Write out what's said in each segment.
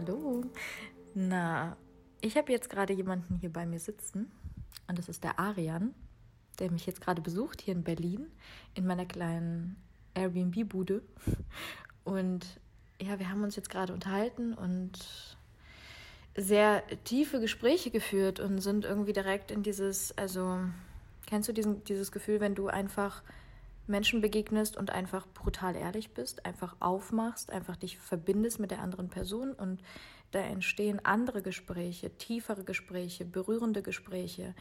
Hallo. Na, ich habe jetzt gerade jemanden hier bei mir sitzen und das ist der Arian, der mich jetzt gerade besucht hier in Berlin in meiner kleinen Airbnb-Bude. Und ja, wir haben uns jetzt gerade unterhalten und sehr tiefe Gespräche geführt und sind irgendwie direkt in dieses, also kennst du diesen, dieses Gefühl, wenn du einfach Menschen begegnest und einfach brutal ehrlich bist, einfach aufmachst, einfach dich verbindest mit der anderen Person und da entstehen andere Gespräche, tiefere Gespräche, berührende Gespräche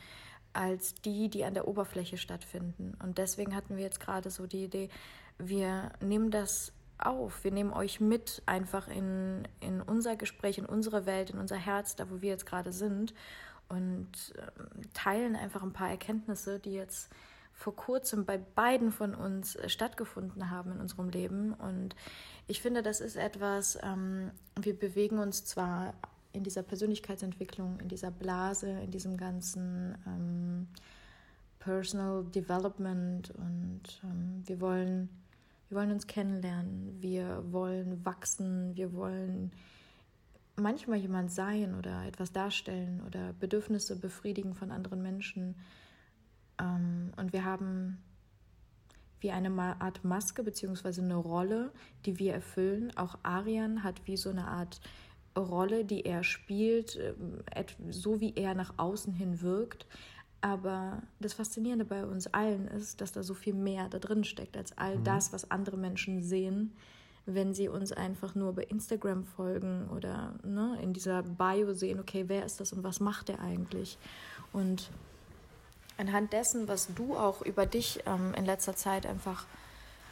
als die, die an der Oberfläche stattfinden. Und deswegen hatten wir jetzt gerade so die Idee, wir nehmen das auf, wir nehmen euch mit einfach in, in unser Gespräch, in unsere Welt, in unser Herz, da wo wir jetzt gerade sind und ähm, teilen einfach ein paar Erkenntnisse, die jetzt vor kurzem bei beiden von uns äh, stattgefunden haben in unserem Leben. Und ich finde, das ist etwas, ähm, wir bewegen uns zwar in dieser Persönlichkeitsentwicklung, in dieser Blase, in diesem ganzen ähm, Personal Development und ähm, wir wollen, wir wollen uns kennenlernen, wir wollen wachsen, wir wollen manchmal jemand sein oder etwas darstellen oder Bedürfnisse befriedigen von anderen Menschen. Ähm, und wir haben wie eine Art Maske beziehungsweise eine Rolle, die wir erfüllen. Auch Arian hat wie so eine Art Rolle, die er spielt, ähm, so wie er nach außen hin wirkt. Aber das Faszinierende bei uns allen ist, dass da so viel mehr da drin steckt, als all mhm. das, was andere Menschen sehen, wenn sie uns einfach nur bei Instagram folgen oder ne, in dieser Bio sehen, okay, wer ist das und was macht er eigentlich? Und anhand dessen, was du auch über dich ähm, in letzter Zeit einfach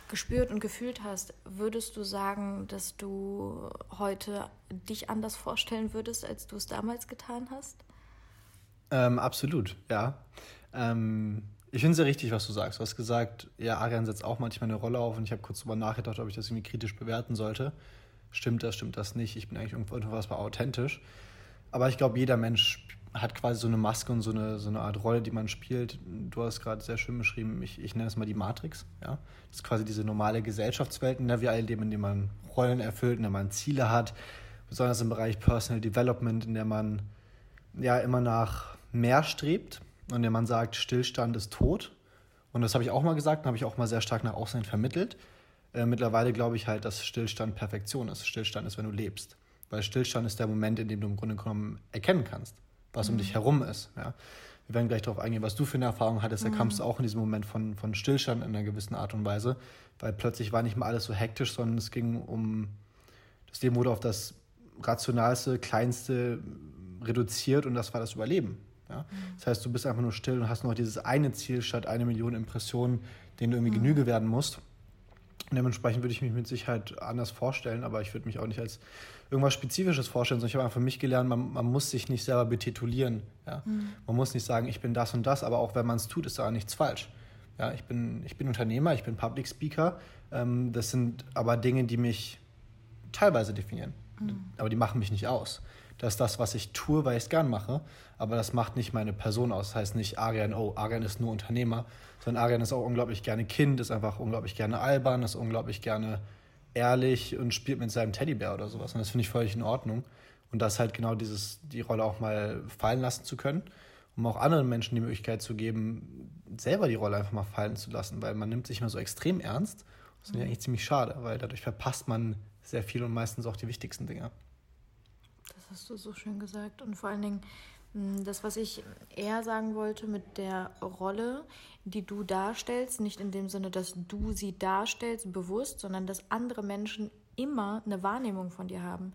gespürt und gefühlt hast, würdest du sagen, dass du heute dich anders vorstellen würdest, als du es damals getan hast? Ähm, absolut, ja. Ähm, ich finde es sehr richtig, was du sagst. Du hast gesagt, ja, Arian setzt auch manchmal eine Rolle auf und ich habe kurz darüber nachgedacht, ob ich das irgendwie kritisch bewerten sollte. Stimmt das, stimmt das nicht? Ich bin eigentlich irgendwas mal authentisch. Aber ich glaube, jeder Mensch hat quasi so eine Maske und so eine, so eine Art Rolle, die man spielt. Du hast gerade sehr schön beschrieben, ich, ich nenne es mal die Matrix. Ja? Das ist quasi diese normale Gesellschaftswelt, in der wir alle leben, in der man Rollen erfüllt, in der man Ziele hat, besonders im Bereich Personal Development, in der man ja immer nach mehr strebt und in der man sagt, Stillstand ist tot. Und das habe ich auch mal gesagt und habe ich auch mal sehr stark nach außen vermittelt. Äh, mittlerweile glaube ich halt, dass Stillstand Perfektion ist. Stillstand ist, wenn du lebst. Weil Stillstand ist der Moment, in dem du im Grunde genommen erkennen kannst was mhm. um dich herum ist. Ja. Wir werden gleich darauf eingehen, was du für eine Erfahrung hattest. Da kamst du mhm. auch in diesem Moment von, von Stillstand in einer gewissen Art und Weise, weil plötzlich war nicht mehr alles so hektisch, sondern es ging um, das Leben wurde auf das rationalste, kleinste reduziert und das war das Überleben. Ja? Mhm. Das heißt, du bist einfach nur still und hast noch dieses eine Ziel statt eine Million Impressionen, denen du irgendwie mhm. Genüge werden musst. Und dementsprechend würde ich mich mit Sicherheit anders vorstellen, aber ich würde mich auch nicht als irgendwas Spezifisches vorstellen, sondern ich habe einfach für mich gelernt, man, man muss sich nicht selber betitulieren. Ja? Mhm. Man muss nicht sagen, ich bin das und das, aber auch wenn man es tut, ist da nichts falsch. Ja, ich, bin, ich bin Unternehmer, ich bin Public Speaker. Ähm, das sind aber Dinge, die mich teilweise definieren. Mhm. Aber die machen mich nicht aus. Das ist das, was ich tue, weil ich es gern mache. Aber das macht nicht meine Person aus. Das heißt nicht Arian, oh, Arian ist nur Unternehmer, sondern Arian ist auch unglaublich gerne Kind, ist einfach unglaublich gerne albern, ist unglaublich gerne ehrlich und spielt mit seinem Teddybär oder sowas. Und das finde ich völlig in Ordnung. Und das halt genau dieses, die Rolle auch mal fallen lassen zu können, um auch anderen Menschen die Möglichkeit zu geben, selber die Rolle einfach mal fallen zu lassen, weil man nimmt sich immer so extrem ernst. Das ist ja eigentlich ziemlich schade, weil dadurch verpasst man sehr viel und meistens auch die wichtigsten Dinge. Das hast du so schön gesagt. Und vor allen Dingen, hm, das, was ich eher sagen wollte mit der Rolle, die du darstellst, nicht in dem Sinne, dass du sie darstellst bewusst, sondern dass andere Menschen immer eine Wahrnehmung von dir haben.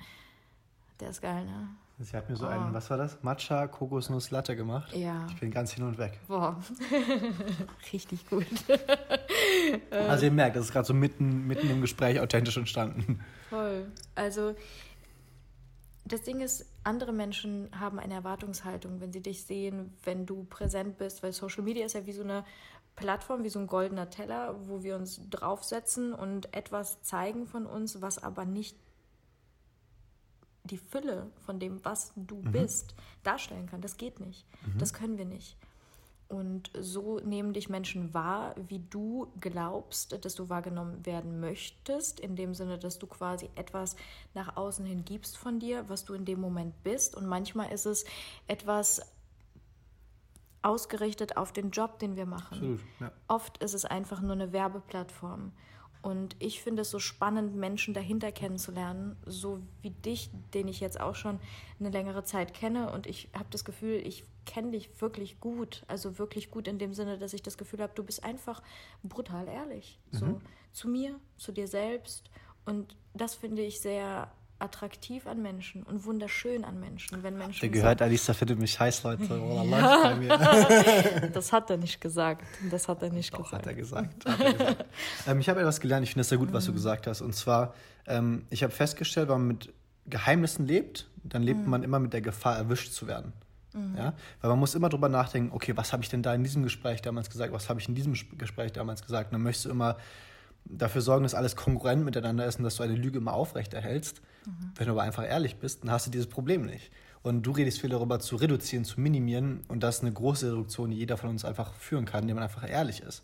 Der ist geil, ne? Sie hat mir so oh. einen, was war das? Matcha Kokosnuss Latte gemacht. Ja. Ich bin ganz hin und weg. Boah. Richtig gut. also ihr merkt, das ist gerade so mitten, mitten im Gespräch authentisch entstanden. Voll. Also das Ding ist, andere Menschen haben eine Erwartungshaltung, wenn sie dich sehen, wenn du präsent bist, weil Social Media ist ja wie so eine Plattform, wie so ein goldener Teller, wo wir uns draufsetzen und etwas zeigen von uns, was aber nicht die Fülle von dem, was du mhm. bist, darstellen kann. Das geht nicht. Mhm. Das können wir nicht. Und so nehmen dich Menschen wahr, wie du glaubst, dass du wahrgenommen werden möchtest, in dem Sinne, dass du quasi etwas nach außen hin gibst von dir, was du in dem Moment bist. Und manchmal ist es etwas ausgerichtet auf den Job, den wir machen. Absolut, ja. Oft ist es einfach nur eine Werbeplattform. Und ich finde es so spannend, Menschen dahinter kennenzulernen, so wie dich, den ich jetzt auch schon eine längere Zeit kenne. Und ich habe das Gefühl, ich kenne dich wirklich gut. Also wirklich gut in dem Sinne, dass ich das Gefühl habe, du bist einfach brutal ehrlich. Mhm. So zu mir, zu dir selbst. Und das finde ich sehr attraktiv an Menschen und wunderschön an Menschen. Wenn Menschen Der gehört, sagen, Alisa findet mich heiß, Leute. Oh, ja. das hat er nicht gesagt. Das hat er nicht Doch, gesagt. Hat er gesagt. Hat er gesagt. ähm, ich habe etwas gelernt, ich finde es sehr gut, was du mhm. gesagt hast. Und zwar, ähm, ich habe festgestellt, wenn man mit Geheimnissen lebt, dann lebt mhm. man immer mit der Gefahr, erwischt zu werden. Mhm. Ja? Weil man muss immer drüber nachdenken, okay, was habe ich denn da in diesem Gespräch damals gesagt, was habe ich in diesem Gespräch damals gesagt? Und dann möchtest du immer dafür sorgen, dass alles kongruent miteinander ist und dass du eine Lüge immer aufrechterhältst. Mhm. Wenn du aber einfach ehrlich bist, dann hast du dieses Problem nicht. Und du redest viel darüber zu reduzieren, zu minimieren. Und das ist eine große Reduktion, die jeder von uns einfach führen kann, indem man einfach ehrlich ist.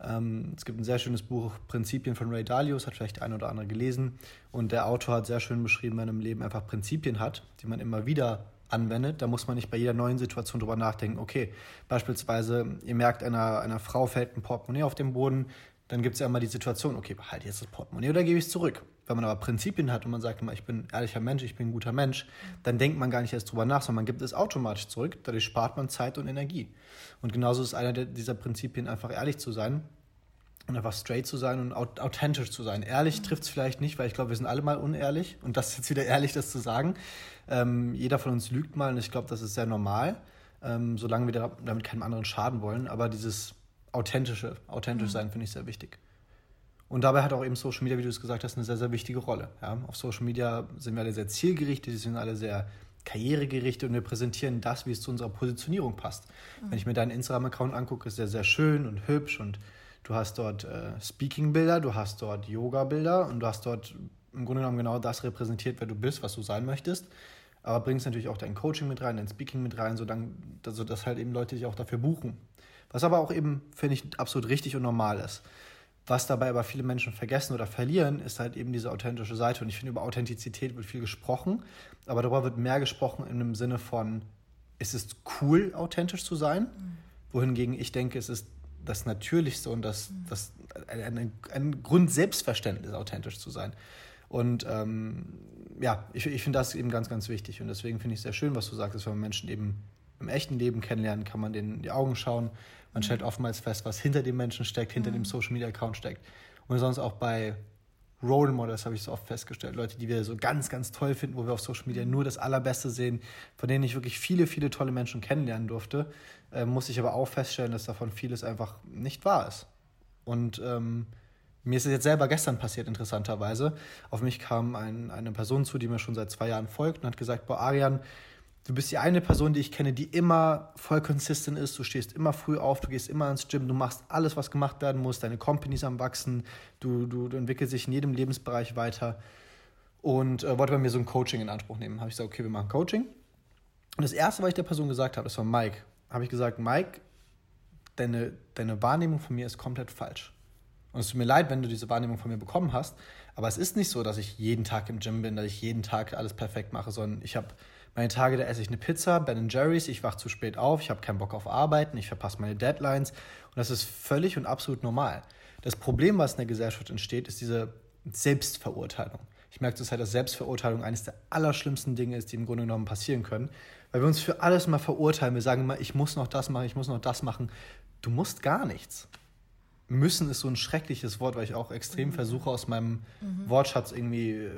Ähm, es gibt ein sehr schönes Buch, Prinzipien von Ray Dalio, das hat vielleicht eine oder andere gelesen. Und der Autor hat sehr schön beschrieben, wenn man im Leben einfach Prinzipien hat, die man immer wieder anwendet. Da muss man nicht bei jeder neuen Situation drüber nachdenken. Okay, beispielsweise, ihr merkt, einer, einer Frau fällt ein Portemonnaie auf den Boden dann gibt es ja immer die Situation, okay, behalte jetzt das Portemonnaie oder gebe ich es zurück. Wenn man aber Prinzipien hat und man sagt immer, ich bin ehrlicher Mensch, ich bin ein guter Mensch, dann denkt man gar nicht erst drüber nach, sondern man gibt es automatisch zurück. Dadurch spart man Zeit und Energie. Und genauso ist einer dieser Prinzipien, einfach ehrlich zu sein und einfach straight zu sein und authentisch zu sein. Ehrlich trifft es vielleicht nicht, weil ich glaube, wir sind alle mal unehrlich und das ist jetzt wieder ehrlich, das zu sagen. Ähm, jeder von uns lügt mal und ich glaube, das ist sehr normal, ähm, solange wir damit keinem anderen schaden wollen. Aber dieses authentische, authentisch mhm. sein finde ich sehr wichtig. Und dabei hat auch eben Social Media, wie du es gesagt hast, eine sehr, sehr wichtige Rolle. Ja, auf Social Media sind wir alle sehr zielgerichtet, die sind alle sehr karrieregerichtet und wir präsentieren das, wie es zu unserer Positionierung passt. Mhm. Wenn ich mir deinen Instagram-Account angucke, ist der sehr schön und hübsch und du hast dort äh, Speaking-Bilder, du hast dort Yoga-Bilder und du hast dort im Grunde genommen genau das repräsentiert, wer du bist, was du sein möchtest. Aber bringst natürlich auch dein Coaching mit rein, dein Speaking mit rein, sodass halt eben Leute dich auch dafür buchen. Was aber auch eben, finde ich, absolut richtig und normal ist. Was dabei aber viele Menschen vergessen oder verlieren, ist halt eben diese authentische Seite. Und ich finde, über Authentizität wird viel gesprochen, aber darüber wird mehr gesprochen in dem Sinne von, ist es cool, authentisch zu sein? Mhm. Wohingegen ich denke, es ist das Natürlichste und das, mhm. das ein, ein, Grundselbstverständnis, authentisch zu sein. Und ähm, ja, ich, ich finde das eben ganz, ganz wichtig. Und deswegen finde ich es sehr schön, was du sagst, dass wenn man Menschen eben im echten Leben kennenlernen, kann man denen in die Augen schauen. Man stellt oftmals fest, was hinter dem Menschen steckt, hinter mhm. dem Social Media Account steckt. Und sonst auch bei Role Models habe ich so oft festgestellt. Leute, die wir so ganz, ganz toll finden, wo wir auf Social Media nur das Allerbeste sehen, von denen ich wirklich viele, viele tolle Menschen kennenlernen durfte, äh, muss ich aber auch feststellen, dass davon vieles einfach nicht wahr ist. Und ähm, mir ist es jetzt selber gestern passiert, interessanterweise. Auf mich kam ein, eine Person zu, die mir schon seit zwei Jahren folgt und hat gesagt, boah, Arian, Du bist die eine Person, die ich kenne, die immer voll consistent ist. Du stehst immer früh auf, du gehst immer ins Gym, du machst alles, was gemacht werden muss. Deine Company ist am Wachsen, du, du, du entwickelst dich in jedem Lebensbereich weiter. Und äh, wollte bei mir so ein Coaching in Anspruch nehmen. Habe ich gesagt, okay, wir machen Coaching. Und das Erste, was ich der Person gesagt habe, das war Mike. Habe ich gesagt, Mike, deine, deine Wahrnehmung von mir ist komplett falsch. Und es tut mir leid, wenn du diese Wahrnehmung von mir bekommen hast. Aber es ist nicht so, dass ich jeden Tag im Gym bin, dass ich jeden Tag alles perfekt mache, sondern ich habe meine Tage, da esse ich eine Pizza, Ben Jerry's, ich wach zu spät auf, ich habe keinen Bock auf Arbeiten, ich verpasse meine Deadlines und das ist völlig und absolut normal. Das Problem, was in der Gesellschaft entsteht, ist diese Selbstverurteilung. Ich merke zurzeit, dass Selbstverurteilung eines der allerschlimmsten Dinge ist, die im Grunde genommen passieren können, weil wir uns für alles mal verurteilen. Wir sagen immer, ich muss noch das machen, ich muss noch das machen. Du musst gar nichts. Müssen ist so ein schreckliches Wort, weil ich auch extrem mhm. versuche, aus meinem mhm. Wortschatz irgendwie äh,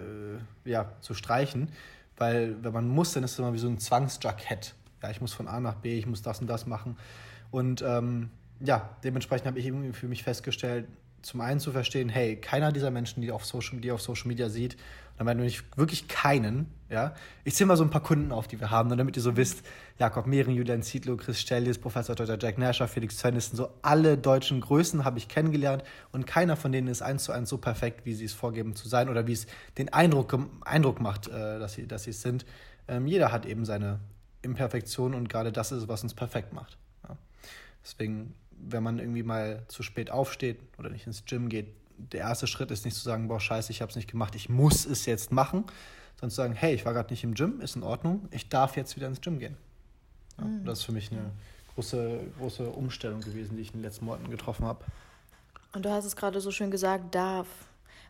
ja, zu streichen. Weil wenn man muss, dann ist es immer wie so ein Zwangsjackett. Ja, ich muss von A nach B, ich muss das und das machen. Und ähm, ja, dementsprechend habe ich irgendwie für mich festgestellt, zum einen zu verstehen, hey, keiner dieser Menschen, die auf Social, die auf Social Media sieht, dann meine ich wirklich keinen, ja. Ich zähle mal so ein paar Kunden auf, die wir haben, damit ihr so wisst, Jakob Mehren, Julian Zietlow, Chris Stellis, Professor Dr. Jack Nasher, Felix Zwennissen, so alle deutschen Größen habe ich kennengelernt und keiner von denen ist eins zu eins so perfekt, wie sie es vorgeben zu sein oder wie es den Eindruck, Eindruck macht, äh, dass, sie, dass sie es sind. Ähm, jeder hat eben seine Imperfektion und gerade das ist, was uns perfekt macht. Ja. Deswegen, wenn man irgendwie mal zu spät aufsteht oder nicht ins Gym geht, der erste Schritt ist nicht zu sagen, boah, scheiße, ich habe es nicht gemacht, ich muss es jetzt machen, sondern zu sagen, hey, ich war gerade nicht im Gym, ist in Ordnung, ich darf jetzt wieder ins Gym gehen. Ja, mhm. Das ist für mich eine große, große Umstellung gewesen, die ich in den letzten Monaten getroffen habe. Und du hast es gerade so schön gesagt, darf.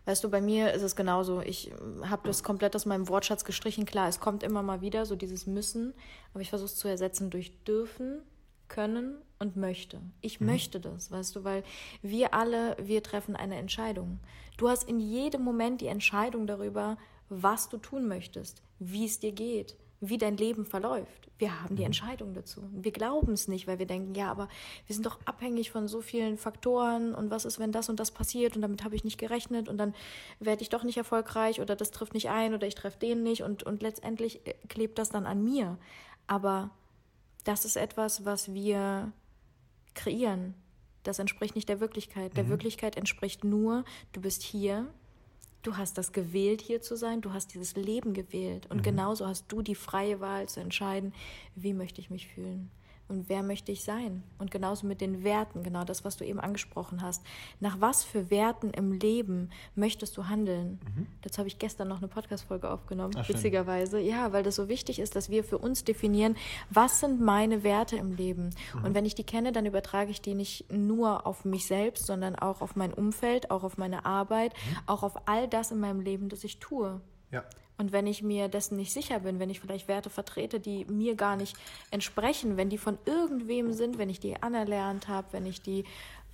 Weißt du, bei mir ist es genauso. Ich habe das komplett aus meinem Wortschatz gestrichen. Klar, es kommt immer mal wieder, so dieses Müssen, aber ich versuche es zu ersetzen durch dürfen, können und möchte. Ich mhm. möchte das, weißt du, weil wir alle, wir treffen eine Entscheidung. Du hast in jedem Moment die Entscheidung darüber, was du tun möchtest, wie es dir geht, wie dein Leben verläuft. Wir haben die mhm. Entscheidung dazu. Wir glauben es nicht, weil wir denken, ja, aber wir sind doch abhängig von so vielen Faktoren und was ist, wenn das und das passiert und damit habe ich nicht gerechnet und dann werde ich doch nicht erfolgreich oder das trifft nicht ein oder ich treffe den nicht und, und letztendlich äh, klebt das dann an mir. Aber das ist etwas, was wir kreieren. Das entspricht nicht der Wirklichkeit. Der mhm. Wirklichkeit entspricht nur, du bist hier, du hast das gewählt, hier zu sein, du hast dieses Leben gewählt. Und mhm. genauso hast du die freie Wahl zu entscheiden, wie möchte ich mich fühlen und wer möchte ich sein? Und genauso mit den Werten, genau das, was du eben angesprochen hast. Nach was für Werten im Leben möchtest du handeln? Mhm. Dazu habe ich gestern noch eine Podcast-Folge aufgenommen, Ach, witzigerweise. Ja, weil das so wichtig ist, dass wir für uns definieren, was sind meine Werte im Leben? Mhm. Und wenn ich die kenne, dann übertrage ich die nicht nur auf mich selbst, sondern auch auf mein Umfeld, auch auf meine Arbeit, mhm. auch auf all das in meinem Leben, das ich tue. Ja. Und wenn ich mir dessen nicht sicher bin, wenn ich vielleicht Werte vertrete, die mir gar nicht entsprechen, wenn die von irgendwem sind, wenn ich die anerlernt habe, wenn ich die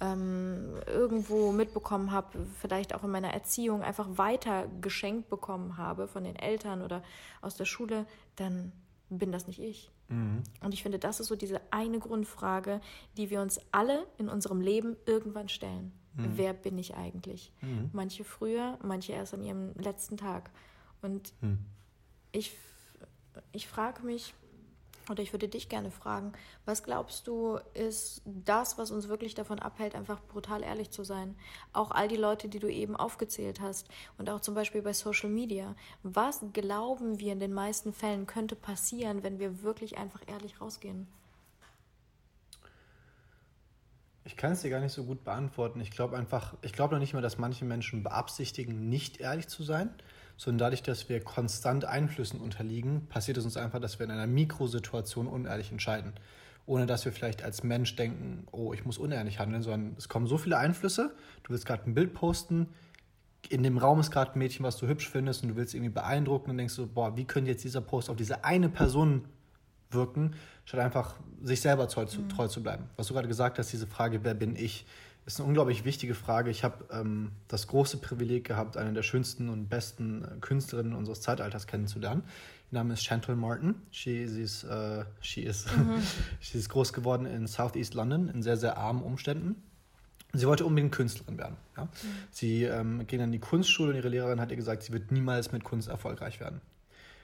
ähm, irgendwo mitbekommen habe, vielleicht auch in meiner Erziehung einfach weiter geschenkt bekommen habe von den Eltern oder aus der Schule, dann bin das nicht ich. Mhm. Und ich finde, das ist so diese eine Grundfrage, die wir uns alle in unserem Leben irgendwann stellen. Mhm. Wer bin ich eigentlich? Mhm. Manche früher, manche erst an ihrem letzten Tag. Und hm. ich, ich frage mich, oder ich würde dich gerne fragen, was glaubst du, ist das, was uns wirklich davon abhält, einfach brutal ehrlich zu sein? Auch all die Leute, die du eben aufgezählt hast und auch zum Beispiel bei Social Media. Was glauben wir in den meisten Fällen könnte passieren, wenn wir wirklich einfach ehrlich rausgehen? Ich kann es dir gar nicht so gut beantworten. Ich glaube einfach, ich glaube noch nicht mal, dass manche Menschen beabsichtigen, nicht ehrlich zu sein sondern dadurch, dass wir konstant Einflüssen unterliegen, passiert es uns einfach, dass wir in einer Mikrosituation unehrlich entscheiden. Ohne dass wir vielleicht als Mensch denken, oh, ich muss unehrlich handeln, sondern es kommen so viele Einflüsse. Du willst gerade ein Bild posten, in dem Raum ist gerade ein Mädchen, was du hübsch findest und du willst irgendwie beeindrucken und denkst so, boah, wie könnte jetzt dieser Post auf diese eine Person wirken, statt einfach sich selber treu zu, mhm. treu zu bleiben. Was du gerade gesagt hast, diese Frage, wer bin ich, ist eine unglaublich wichtige Frage. Ich habe ähm, das große Privileg gehabt, eine der schönsten und besten äh, Künstlerinnen unseres Zeitalters kennenzulernen. Ihr Name ist Chantal Martin. She, sie ist, äh, she ist, mhm. sie ist groß geworden in Southeast London in sehr, sehr armen Umständen. Sie wollte unbedingt Künstlerin werden. Ja? Mhm. Sie ähm, ging an die Kunstschule und ihre Lehrerin hat ihr gesagt, sie wird niemals mit Kunst erfolgreich werden.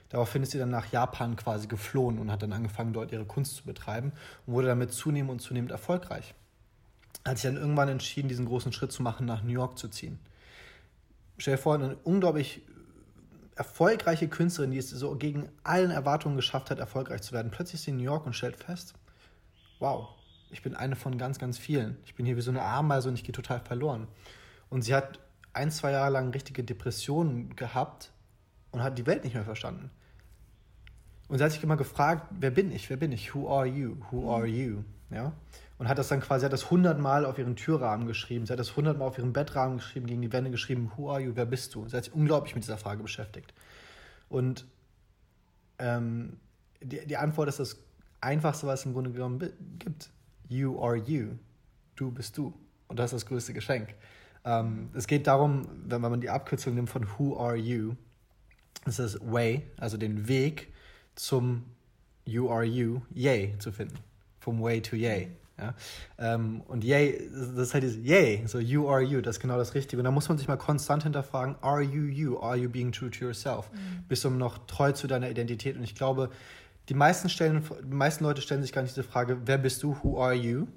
Daraufhin ist sie dann nach Japan quasi geflohen und hat dann angefangen, dort ihre Kunst zu betreiben und wurde damit zunehmend und zunehmend erfolgreich hat sich dann irgendwann entschieden, diesen großen Schritt zu machen, nach New York zu ziehen. Stell dir vor, eine unglaublich erfolgreiche Künstlerin, die es so gegen allen Erwartungen geschafft hat, erfolgreich zu werden. Plötzlich ist sie in New York und stellt fest, wow, ich bin eine von ganz, ganz vielen. Ich bin hier wie so eine Ameise und ich gehe total verloren. Und sie hat ein, zwei Jahre lang richtige Depressionen gehabt und hat die Welt nicht mehr verstanden. Und sie hat sich immer gefragt, wer bin ich, wer bin ich, who are you, who are you, ja und hat das dann quasi, hat das hundertmal auf ihren Türrahmen geschrieben, sie hat das hundertmal auf ihren Bettrahmen geschrieben, gegen die Wände geschrieben, who are you, wer bist du? Sie hat sich unglaublich mit dieser Frage beschäftigt. Und ähm, die, die Antwort ist das Einfachste, was es im Grunde genommen gibt. You are you. Du bist du. Und das ist das größte Geschenk. Ähm, es geht darum, wenn man die Abkürzung nimmt von Who are you, ist das Way, also den Weg zum You are you, Yay zu finden. Vom Way to Yay. Ja? Ähm, und yay, das ist halt dieses yay, so you are you, das ist genau das Richtige. Und da muss man sich mal konstant hinterfragen, are you you, are you being true to yourself? Mhm. Bist du noch treu zu deiner Identität? Und ich glaube, die meisten, stellen, die meisten Leute stellen sich gar nicht diese Frage, wer bist du, who are you?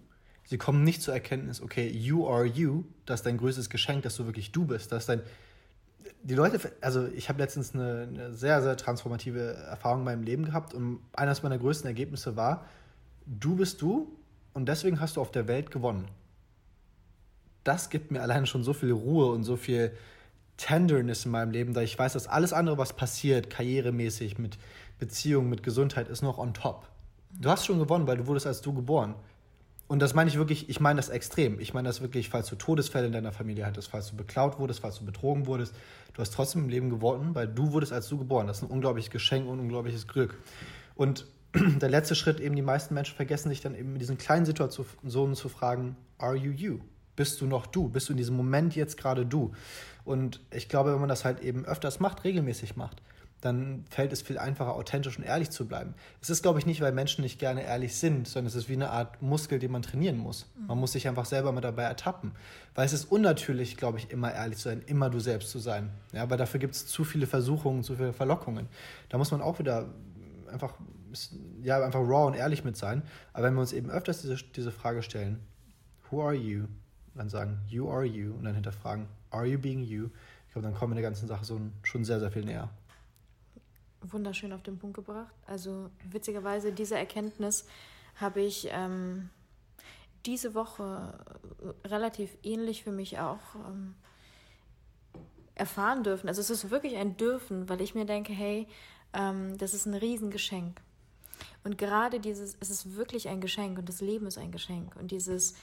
Sie kommen nicht zur Erkenntnis, okay, you are you, das ist dein größtes Geschenk, dass du wirklich du bist, das ist dein die Leute, also ich habe letztens eine, eine, sehr, sehr transformative Erfahrung in meinem Leben gehabt und eines meiner größten Ergebnisse war, du bist du und deswegen hast du auf der Welt gewonnen. Das gibt mir alleine schon so viel Ruhe und so viel Tenderness in meinem Leben, da ich weiß, dass alles andere, was passiert, karrieremäßig, mit Beziehungen, mit Gesundheit, ist noch on top. Du hast schon gewonnen, weil du wurdest als du geboren. Und das meine ich wirklich, ich meine das extrem. Ich meine das wirklich, falls du Todesfälle in deiner Familie hattest, falls du beklaut wurdest, falls du betrogen wurdest, du hast trotzdem im Leben gewonnen, weil du wurdest als du geboren. Das ist ein unglaubliches Geschenk und unglaubliches Glück. Und der letzte Schritt, eben die meisten Menschen vergessen sich dann eben in diesen kleinen Situationen zu fragen, are you you? Bist du noch du? Bist du in diesem Moment jetzt gerade du? Und ich glaube, wenn man das halt eben öfters macht, regelmäßig macht, dann fällt es viel einfacher, authentisch und ehrlich zu bleiben. Es ist, glaube ich, nicht, weil Menschen nicht gerne ehrlich sind, sondern es ist wie eine Art Muskel, den man trainieren muss. Man muss sich einfach selber mal dabei ertappen. Weil es ist unnatürlich, glaube ich, immer ehrlich zu sein, immer du selbst zu sein. Ja, weil dafür gibt es zu viele Versuchungen, zu viele Verlockungen. Da muss man auch wieder einfach, ja, einfach raw und ehrlich mit sein. Aber wenn wir uns eben öfters diese, diese Frage stellen, who are you? Dann sagen, you are you. Und dann hinterfragen, are you being you? Ich glaube, dann kommen wir der ganzen Sache so schon sehr, sehr viel näher wunderschön auf den Punkt gebracht. Also witzigerweise, diese Erkenntnis habe ich ähm, diese Woche äh, relativ ähnlich für mich auch ähm, erfahren dürfen. Also es ist wirklich ein Dürfen, weil ich mir denke, hey, ähm, das ist ein Riesengeschenk. Und gerade dieses, es ist wirklich ein Geschenk und das Leben ist ein Geschenk. Und dieses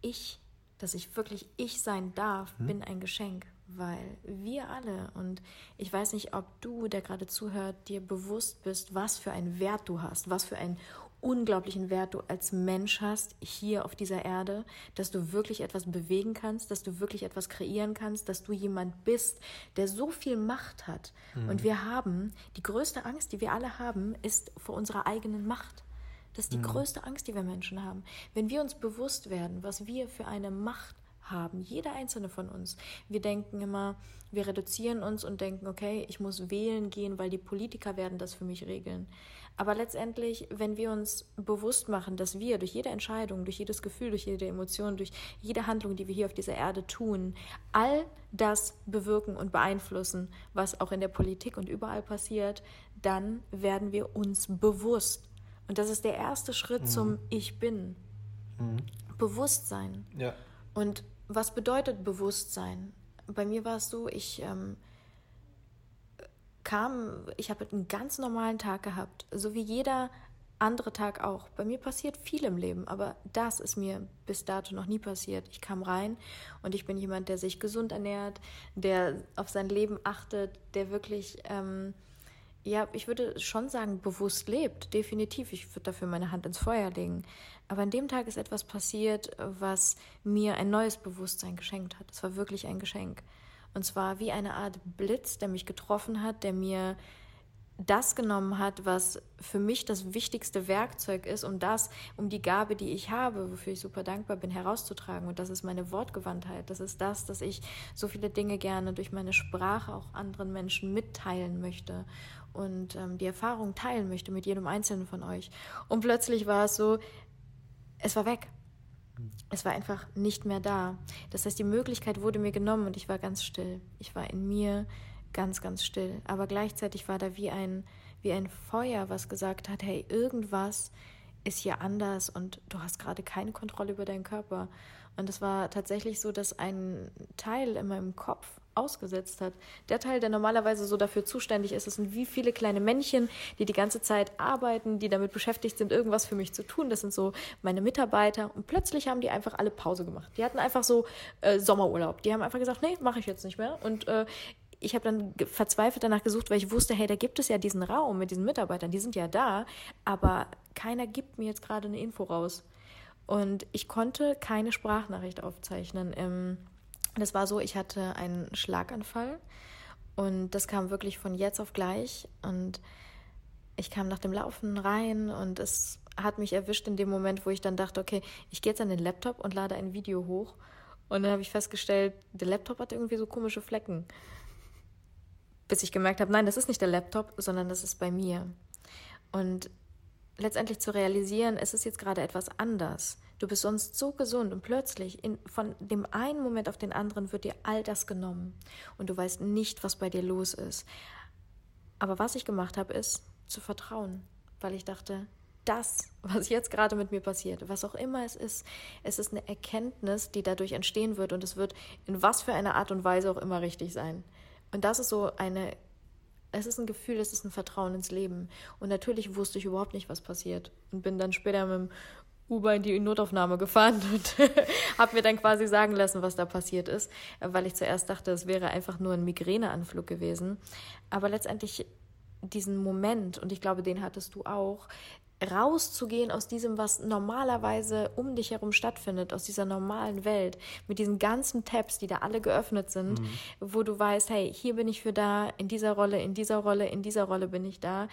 Ich, dass ich wirklich ich sein darf, hm. bin ein Geschenk weil wir alle, und ich weiß nicht, ob du, der gerade zuhört, dir bewusst bist, was für einen Wert du hast, was für einen unglaublichen Wert du als Mensch hast hier auf dieser Erde, dass du wirklich etwas bewegen kannst, dass du wirklich etwas kreieren kannst, dass du jemand bist, der so viel Macht hat. Mhm. Und wir haben, die größte Angst, die wir alle haben, ist vor unserer eigenen Macht. Das ist die mhm. größte Angst, die wir Menschen haben. Wenn wir uns bewusst werden, was wir für eine Macht haben, jeder einzelne von uns. Wir denken immer, wir reduzieren uns und denken, okay, ich muss wählen gehen, weil die Politiker werden das für mich regeln. Aber letztendlich, wenn wir uns bewusst machen, dass wir durch jede Entscheidung, durch jedes Gefühl, durch jede Emotion, durch jede Handlung, die wir hier auf dieser Erde tun, all das bewirken und beeinflussen, was auch in der Politik und überall passiert, dann werden wir uns bewusst. Und das ist der erste Schritt mhm. zum Ich bin. Mhm. Bewusstsein. Ja. Und was bedeutet Bewusstsein? Bei mir war es so, ich ähm, kam, ich habe einen ganz normalen Tag gehabt, so wie jeder andere Tag auch. Bei mir passiert viel im Leben, aber das ist mir bis dato noch nie passiert. Ich kam rein und ich bin jemand, der sich gesund ernährt, der auf sein Leben achtet, der wirklich, ähm, ja, ich würde schon sagen, bewusst lebt. Definitiv. Ich würde dafür meine Hand ins Feuer legen. Aber an dem Tag ist etwas passiert, was mir ein neues Bewusstsein geschenkt hat. Es war wirklich ein Geschenk. Und zwar wie eine Art Blitz, der mich getroffen hat, der mir das genommen hat, was für mich das wichtigste Werkzeug ist, um das, um die Gabe, die ich habe, wofür ich super dankbar bin, herauszutragen. Und das ist meine Wortgewandtheit. Das ist das, dass ich so viele Dinge gerne durch meine Sprache auch anderen Menschen mitteilen möchte und ähm, die Erfahrung teilen möchte mit jedem Einzelnen von euch. Und plötzlich war es so, es war weg. Es war einfach nicht mehr da. Das heißt, die Möglichkeit wurde mir genommen und ich war ganz still. Ich war in mir ganz, ganz still. Aber gleichzeitig war da wie ein, wie ein Feuer, was gesagt hat, hey, irgendwas ist hier anders und du hast gerade keine Kontrolle über deinen Körper. Und es war tatsächlich so, dass ein Teil in meinem Kopf ausgesetzt hat. Der Teil, der normalerweise so dafür zuständig ist, das sind wie viele kleine Männchen, die die ganze Zeit arbeiten, die damit beschäftigt sind, irgendwas für mich zu tun. Das sind so meine Mitarbeiter. Und plötzlich haben die einfach alle Pause gemacht. Die hatten einfach so äh, Sommerurlaub. Die haben einfach gesagt, nee, mache ich jetzt nicht mehr. Und äh, ich habe dann verzweifelt danach gesucht, weil ich wusste, hey, da gibt es ja diesen Raum mit diesen Mitarbeitern, die sind ja da, aber keiner gibt mir jetzt gerade eine Info raus. Und ich konnte keine Sprachnachricht aufzeichnen. Ähm, das war so, ich hatte einen Schlaganfall und das kam wirklich von jetzt auf gleich. Und ich kam nach dem Laufen rein und es hat mich erwischt in dem Moment, wo ich dann dachte, okay, ich gehe jetzt an den Laptop und lade ein Video hoch. Und dann habe ich festgestellt, der Laptop hat irgendwie so komische Flecken. Bis ich gemerkt habe, nein, das ist nicht der Laptop, sondern das ist bei mir. Und letztendlich zu realisieren, es ist jetzt gerade etwas anders. Du bist sonst so gesund und plötzlich in, von dem einen Moment auf den anderen wird dir all das genommen und du weißt nicht, was bei dir los ist. Aber was ich gemacht habe, ist zu vertrauen, weil ich dachte, das, was jetzt gerade mit mir passiert, was auch immer es ist, es ist eine Erkenntnis, die dadurch entstehen wird und es wird in was für einer Art und Weise auch immer richtig sein. Und das ist so eine, es ist ein Gefühl, es ist ein Vertrauen ins Leben. Und natürlich wusste ich überhaupt nicht, was passiert und bin dann später mit dem Uber in die Notaufnahme gefahren und habe mir dann quasi sagen lassen, was da passiert ist, weil ich zuerst dachte, es wäre einfach nur ein Migräneanflug gewesen. Aber letztendlich diesen Moment, und ich glaube, den hattest du auch, rauszugehen aus diesem, was normalerweise um dich herum stattfindet, aus dieser normalen Welt, mit diesen ganzen Tabs, die da alle geöffnet sind, mhm. wo du weißt, hey, hier bin ich für da, in dieser Rolle, in dieser Rolle, in dieser Rolle bin ich da.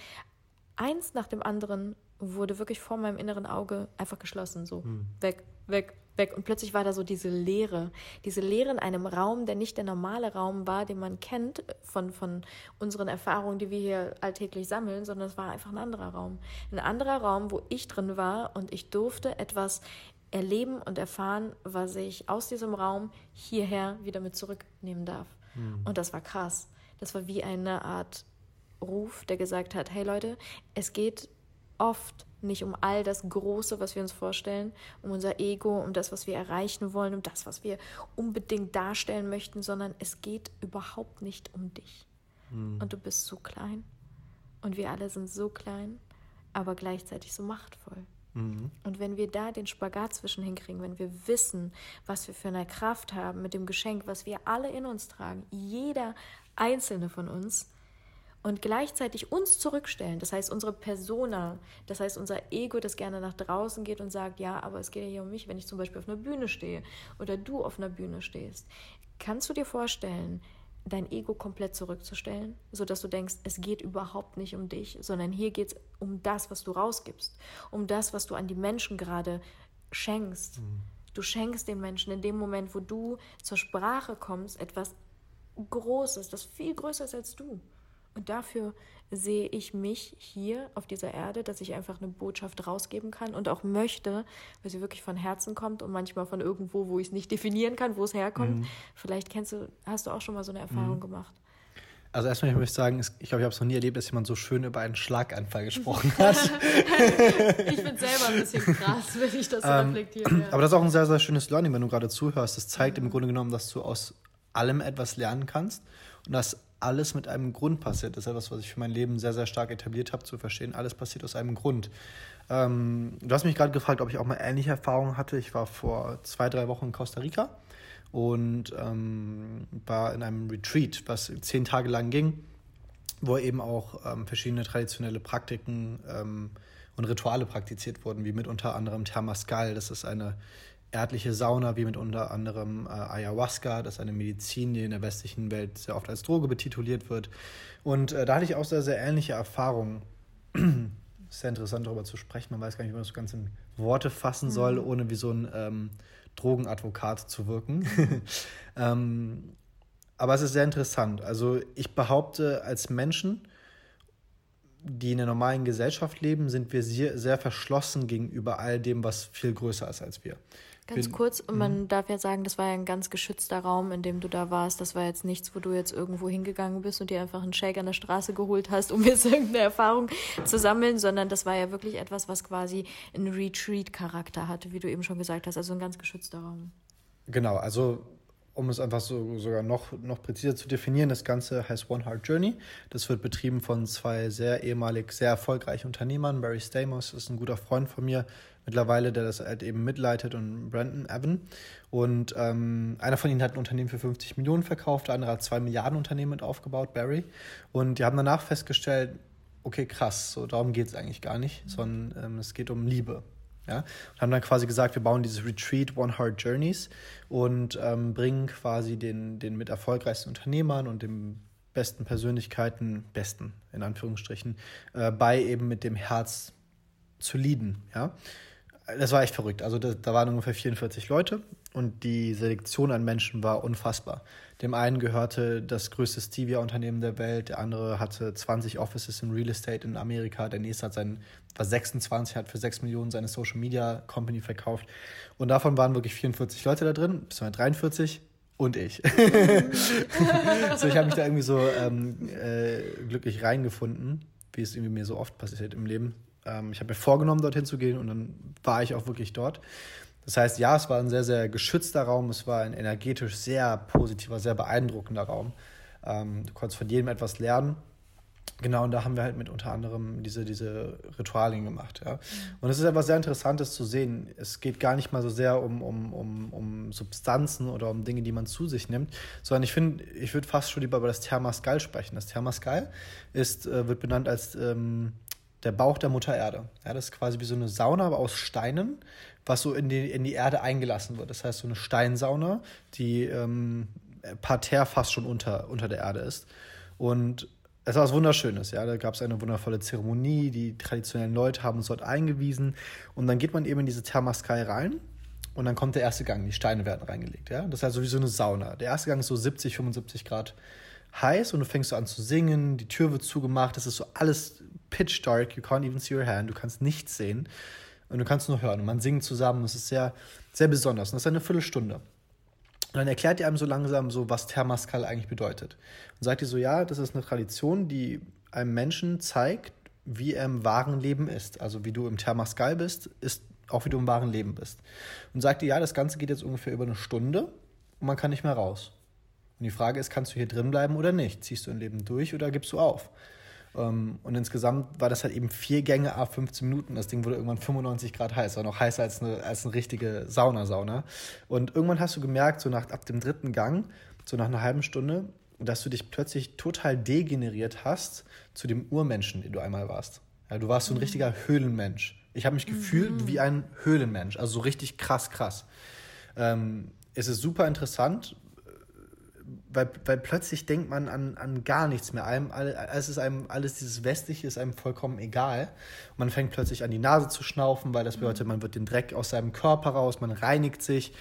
Eins nach dem anderen wurde wirklich vor meinem inneren Auge einfach geschlossen, so mhm. weg, weg, weg. Und plötzlich war da so diese Leere, diese Leere in einem Raum, der nicht der normale Raum war, den man kennt von, von unseren Erfahrungen, die wir hier alltäglich sammeln, sondern es war einfach ein anderer Raum. Ein anderer Raum, wo ich drin war und ich durfte etwas erleben und erfahren, was ich aus diesem Raum hierher wieder mit zurücknehmen darf. Mhm. Und das war krass. Das war wie eine Art Ruf, der gesagt hat, hey Leute, es geht oft nicht um all das Große, was wir uns vorstellen, um unser Ego, um das, was wir erreichen wollen, um das, was wir unbedingt darstellen möchten, sondern es geht überhaupt nicht um dich. Mhm. Und du bist so klein und wir alle sind so klein, aber gleichzeitig so machtvoll. Mhm. Und wenn wir da den Spagat zwischen hinkriegen, wenn wir wissen, was wir für eine Kraft haben mit dem Geschenk, was wir alle in uns tragen, jeder einzelne von uns, und gleichzeitig uns zurückstellen, das heißt unsere Persona, das heißt unser Ego, das gerne nach draußen geht und sagt, ja, aber es geht ja hier um mich, wenn ich zum Beispiel auf einer Bühne stehe oder du auf einer Bühne stehst. Kannst du dir vorstellen, dein Ego komplett zurückzustellen, sodass du denkst, es geht überhaupt nicht um dich, sondern hier geht es um das, was du rausgibst, um das, was du an die Menschen gerade schenkst. Mhm. Du schenkst den Menschen in dem Moment, wo du zur Sprache kommst, etwas Großes, das viel größer ist als du. Und dafür sehe ich mich hier auf dieser Erde, dass ich einfach eine Botschaft rausgeben kann und auch möchte, weil sie wirklich von Herzen kommt und manchmal von irgendwo, wo ich es nicht definieren kann, wo es herkommt. Mhm. Vielleicht kennst du, hast du auch schon mal so eine Erfahrung mhm. gemacht. Also erstmal möchte ich sagen, ich glaube, ich habe es noch nie erlebt, dass jemand so schön über einen Schlaganfall gesprochen hat. ich finde selber ein bisschen krass, wenn ich das so ähm, reflektiere. Ja. Aber das ist auch ein sehr, sehr schönes Learning, wenn du gerade zuhörst. Das zeigt mhm. im Grunde genommen, dass du aus allem etwas lernen kannst und dass alles mit einem Grund passiert. Das ist etwas, was ich für mein Leben sehr, sehr stark etabliert habe, zu verstehen. Alles passiert aus einem Grund. Ähm, du hast mich gerade gefragt, ob ich auch mal ähnliche Erfahrungen hatte. Ich war vor zwei, drei Wochen in Costa Rica und ähm, war in einem Retreat, was zehn Tage lang ging, wo eben auch ähm, verschiedene traditionelle Praktiken ähm, und Rituale praktiziert wurden, wie mit unter anderem Thermascal. Das ist eine erdliche Sauna, wie mit unter anderem äh, Ayahuasca, das ist eine Medizin, die in der westlichen Welt sehr oft als Droge betituliert wird. Und äh, da hatte ich auch sehr, sehr ähnliche Erfahrungen. sehr interessant darüber zu sprechen. Man weiß gar nicht, wie man das so ganz in Worte fassen mhm. soll, ohne wie so ein ähm, Drogenadvokat zu wirken. ähm, aber es ist sehr interessant. Also ich behaupte, als Menschen, die in der normalen Gesellschaft leben, sind wir sehr, sehr verschlossen gegenüber all dem, was viel größer ist als wir. Ganz bin, kurz, und man mhm. darf ja sagen, das war ja ein ganz geschützter Raum, in dem du da warst. Das war jetzt nichts, wo du jetzt irgendwo hingegangen bist und dir einfach einen Shake an der Straße geholt hast, um jetzt irgendeine Erfahrung zu sammeln, sondern das war ja wirklich etwas, was quasi einen Retreat-Charakter hatte, wie du eben schon gesagt hast. Also ein ganz geschützter Raum. Genau, also um es einfach so sogar noch, noch präziser zu definieren, das Ganze heißt One Heart Journey. Das wird betrieben von zwei sehr ehemalig sehr erfolgreichen Unternehmern. Barry Stamos ist ein guter Freund von mir mittlerweile, der das halt eben mitleitet und Brandon Evan. Und ähm, einer von ihnen hat ein Unternehmen für 50 Millionen verkauft, der andere hat zwei Milliarden Unternehmen mit aufgebaut, Barry. Und die haben danach festgestellt, okay, krass, so darum geht es eigentlich gar nicht, sondern ähm, es geht um Liebe. Ja? Und haben dann quasi gesagt, wir bauen dieses Retreat One Heart Journeys und ähm, bringen quasi den, den mit erfolgreichsten Unternehmern und den besten Persönlichkeiten, besten in Anführungsstrichen, äh, bei eben mit dem Herz zu leaden. Ja? Das war echt verrückt. Also da, da waren ungefähr 44 Leute und die Selektion an Menschen war unfassbar. Dem einen gehörte das größte Stevia-Unternehmen der Welt, der andere hatte 20 Offices im Real Estate in Amerika, der nächste hat sein, war 26, hat für 6 Millionen seine Social Media Company verkauft. Und davon waren wirklich 44 Leute da drin, bis 43 und ich. so, ich habe mich da irgendwie so ähm, äh, glücklich reingefunden, wie es irgendwie mir so oft passiert im Leben. Ähm, ich habe mir vorgenommen, dorthin zu gehen und dann war ich auch wirklich dort. Das heißt, ja, es war ein sehr, sehr geschützter Raum, es war ein energetisch sehr positiver, sehr beeindruckender Raum. Ähm, du konntest von jedem etwas lernen. Genau, und da haben wir halt mit unter anderem diese, diese Ritualien gemacht. Ja. Und es ist etwas sehr Interessantes zu sehen. Es geht gar nicht mal so sehr um, um, um, um Substanzen oder um Dinge, die man zu sich nimmt, sondern ich finde, ich würde fast schon lieber über das Thermascal sprechen. Das Thermascal ist, äh, wird benannt als ähm, der Bauch der Mutter Erde. Ja, das ist quasi wie so eine Sauna, aber aus Steinen, was so in die, in die Erde eingelassen wird. Das heißt, so eine Steinsauna, die ähm, parterre fast schon unter, unter der Erde ist. Und es war was Wunderschönes, ja. Da gab es eine wundervolle Zeremonie, die traditionellen Leute haben uns dort eingewiesen. Und dann geht man eben in diese Thermaskai rein und dann kommt der erste Gang, die Steine werden reingelegt, ja. Das ist also wie so eine Sauna. Der erste Gang ist so 70, 75 Grad heiß und du fängst so an zu singen, die Tür wird zugemacht, das ist so alles pitch dark, you can't even see your hand, du kannst nichts sehen und du kannst nur hören. Und man singt zusammen, das ist sehr, sehr besonders. Und das ist eine Viertelstunde. Und dann erklärt ihr einem so langsam so, was Thermaskal eigentlich bedeutet. Und sagt ihr so, ja, das ist eine Tradition, die einem Menschen zeigt, wie er im wahren Leben ist. Also wie du im Thermaskal bist, ist auch wie du im wahren Leben bist. Und sagt ihr, ja, das Ganze geht jetzt ungefähr über eine Stunde und man kann nicht mehr raus. Und die Frage ist, kannst du hier drin bleiben oder nicht? Ziehst du ein Leben durch oder gibst du auf? Ähm, und insgesamt war das halt eben vier Gänge ab 15 Minuten. Das Ding wurde irgendwann 95 Grad heiß, war noch heißer als eine, als eine richtige Saunasauna. Und irgendwann hast du gemerkt, so nach, ab dem dritten Gang, so nach einer halben Stunde, dass du dich plötzlich total degeneriert hast zu dem Urmenschen, den du einmal warst. Ja, du warst so ein mhm. richtiger Höhlenmensch. Ich habe mich gefühlt mhm. wie ein Höhlenmensch, also so richtig krass, krass. Ähm, es ist super interessant, weil, weil plötzlich denkt man an, an gar nichts mehr. Einem, alles ist einem, alles dieses Westliche ist einem vollkommen egal. Und man fängt plötzlich an, die Nase zu schnaufen, weil das bedeutet, man wird den Dreck aus seinem Körper raus, man reinigt sich,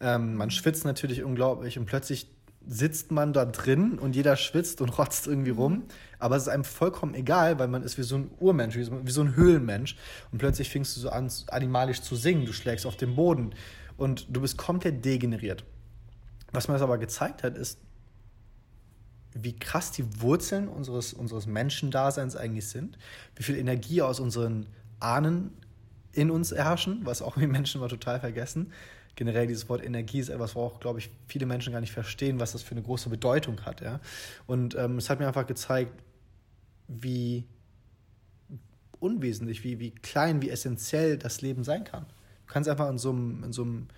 ähm, man schwitzt natürlich unglaublich und plötzlich sitzt man da drin und jeder schwitzt und rotzt irgendwie rum. Aber es ist einem vollkommen egal, weil man ist wie so ein Urmensch, wie so, wie so ein Höhlenmensch. Und plötzlich fängst du so an, animalisch zu singen. Du schlägst auf den Boden und du bist komplett degeneriert. Was mir das aber gezeigt hat, ist, wie krass die Wurzeln unseres, unseres Menschendaseins eigentlich sind, wie viel Energie aus unseren Ahnen in uns herrschen, was auch wir Menschen mal total vergessen. Generell dieses Wort Energie ist etwas, wo auch, glaube ich, viele Menschen gar nicht verstehen, was das für eine große Bedeutung hat. Ja? Und ähm, es hat mir einfach gezeigt, wie unwesentlich, wie, wie klein, wie essentiell das Leben sein kann. Du kannst einfach in so einem, in so einem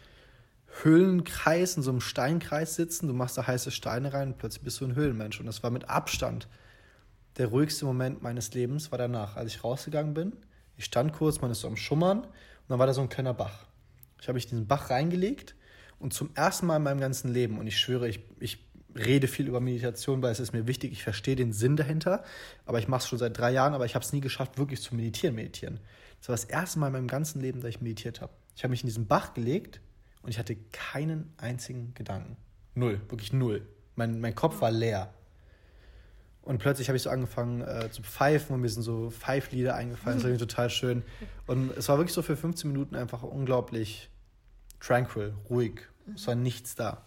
Höhlenkreis, in so einem Steinkreis sitzen, du machst da heiße Steine rein und plötzlich bist du ein Höhlenmensch. Und das war mit Abstand der ruhigste Moment meines Lebens, war danach, als ich rausgegangen bin. Ich stand kurz, man ist so am Schummern und dann war da so ein kleiner Bach. Ich habe mich in diesen Bach reingelegt und zum ersten Mal in meinem ganzen Leben, und ich schwöre, ich, ich rede viel über Meditation, weil es ist mir wichtig, ich verstehe den Sinn dahinter, aber ich mache es schon seit drei Jahren, aber ich habe es nie geschafft, wirklich zu meditieren, meditieren. Das war das erste Mal in meinem ganzen Leben, dass ich meditiert habe. Ich habe mich in diesen Bach gelegt und ich hatte keinen einzigen Gedanken. Null, wirklich null. Mein, mein Kopf war leer. Und plötzlich habe ich so angefangen äh, zu pfeifen und mir sind so Pfeiflieder eingefallen. Das war total schön. Und es war wirklich so für 15 Minuten einfach unglaublich tranquil, ruhig. Es war nichts da.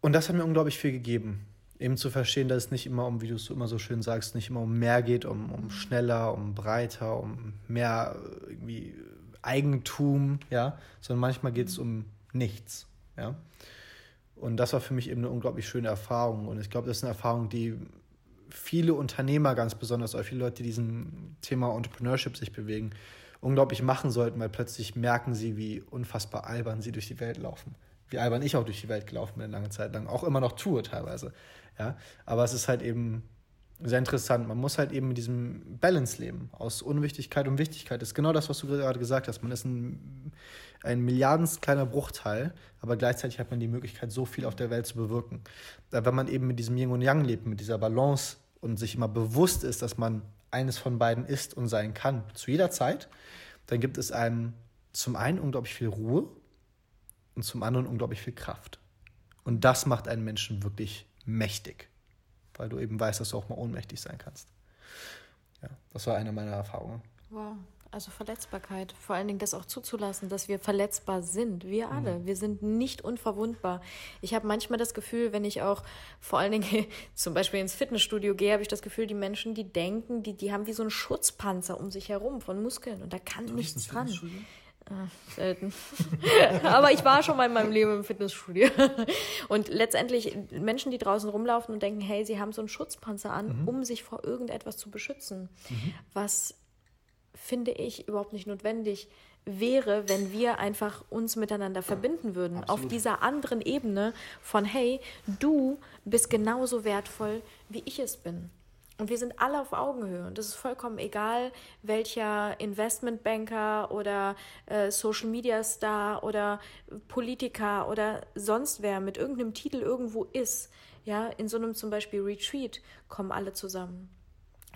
Und das hat mir unglaublich viel gegeben. Eben zu verstehen, dass es nicht immer um, wie du es immer so schön sagst, nicht immer um mehr geht, um, um schneller, um breiter, um mehr irgendwie Eigentum, ja, sondern manchmal geht es um nichts, ja. Und das war für mich eben eine unglaublich schöne Erfahrung. Und ich glaube, das ist eine Erfahrung, die viele Unternehmer ganz besonders, oder viele Leute, die diesem Thema Entrepreneurship sich bewegen, unglaublich machen sollten, weil plötzlich merken sie, wie unfassbar albern sie durch die Welt laufen. Wie albern ich auch durch die Welt gelaufen bin, eine lange Zeit lang. Auch immer noch tue teilweise. Ja? Aber es ist halt eben sehr interessant. Man muss halt eben mit diesem Balance leben, aus Unwichtigkeit und Wichtigkeit. Das ist genau das, was du gerade gesagt hast. Man ist ein, ein Milliardens kleiner Bruchteil, aber gleichzeitig hat man die Möglichkeit, so viel auf der Welt zu bewirken. Wenn man eben mit diesem Yin und Yang lebt, mit dieser Balance und sich immer bewusst ist, dass man eines von beiden ist und sein kann, zu jeder Zeit, dann gibt es einem zum einen unglaublich viel Ruhe und zum anderen unglaublich viel Kraft. Und das macht einen Menschen wirklich mächtig weil du eben weißt, dass du auch mal ohnmächtig sein kannst. Ja, das war eine meiner Erfahrungen. Wow, Also Verletzbarkeit, vor allen Dingen das auch zuzulassen, dass wir verletzbar sind. Wir mhm. alle, wir sind nicht unverwundbar. Ich habe manchmal das Gefühl, wenn ich auch vor allen Dingen zum Beispiel ins Fitnessstudio gehe, habe ich das Gefühl, die Menschen, die denken, die, die haben wie so einen Schutzpanzer um sich herum von Muskeln und da kann du nichts dran. Äh, selten. Aber ich war schon mal in meinem Leben im Fitnessstudio. Und letztendlich Menschen, die draußen rumlaufen und denken, hey, sie haben so einen Schutzpanzer an, mhm. um sich vor irgendetwas zu beschützen, mhm. was finde ich überhaupt nicht notwendig wäre, wenn wir einfach uns miteinander verbinden würden. Absolut. Auf dieser anderen Ebene von, hey, du bist genauso wertvoll, wie ich es bin. Und wir sind alle auf Augenhöhe. Und das ist vollkommen egal, welcher Investmentbanker oder äh, Social Media Star oder Politiker oder sonst wer mit irgendeinem Titel irgendwo ist. Ja, in so einem zum Beispiel Retreat kommen alle zusammen.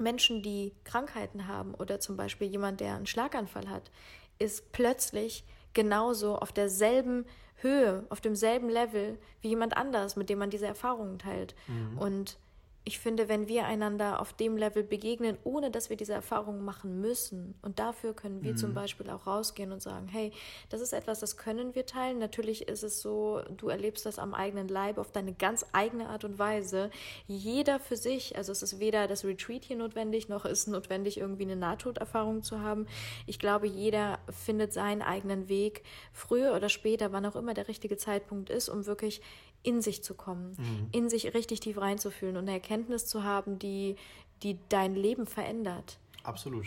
Menschen, die Krankheiten haben oder zum Beispiel jemand, der einen Schlaganfall hat, ist plötzlich genauso auf derselben Höhe, auf demselben Level wie jemand anders, mit dem man diese Erfahrungen teilt. Mhm. Und ich finde, wenn wir einander auf dem Level begegnen, ohne dass wir diese Erfahrungen machen müssen, und dafür können wir mhm. zum Beispiel auch rausgehen und sagen, hey, das ist etwas, das können wir teilen. Natürlich ist es so, du erlebst das am eigenen Leib auf deine ganz eigene Art und Weise. Jeder für sich, also es ist weder das Retreat hier notwendig, noch ist notwendig, irgendwie eine Nahtoderfahrung zu haben. Ich glaube, jeder findet seinen eigenen Weg, früher oder später, wann auch immer der richtige Zeitpunkt ist, um wirklich in sich zu kommen, mhm. in sich richtig tief reinzufühlen und eine Erkenntnis zu haben, die, die dein Leben verändert. Absolut.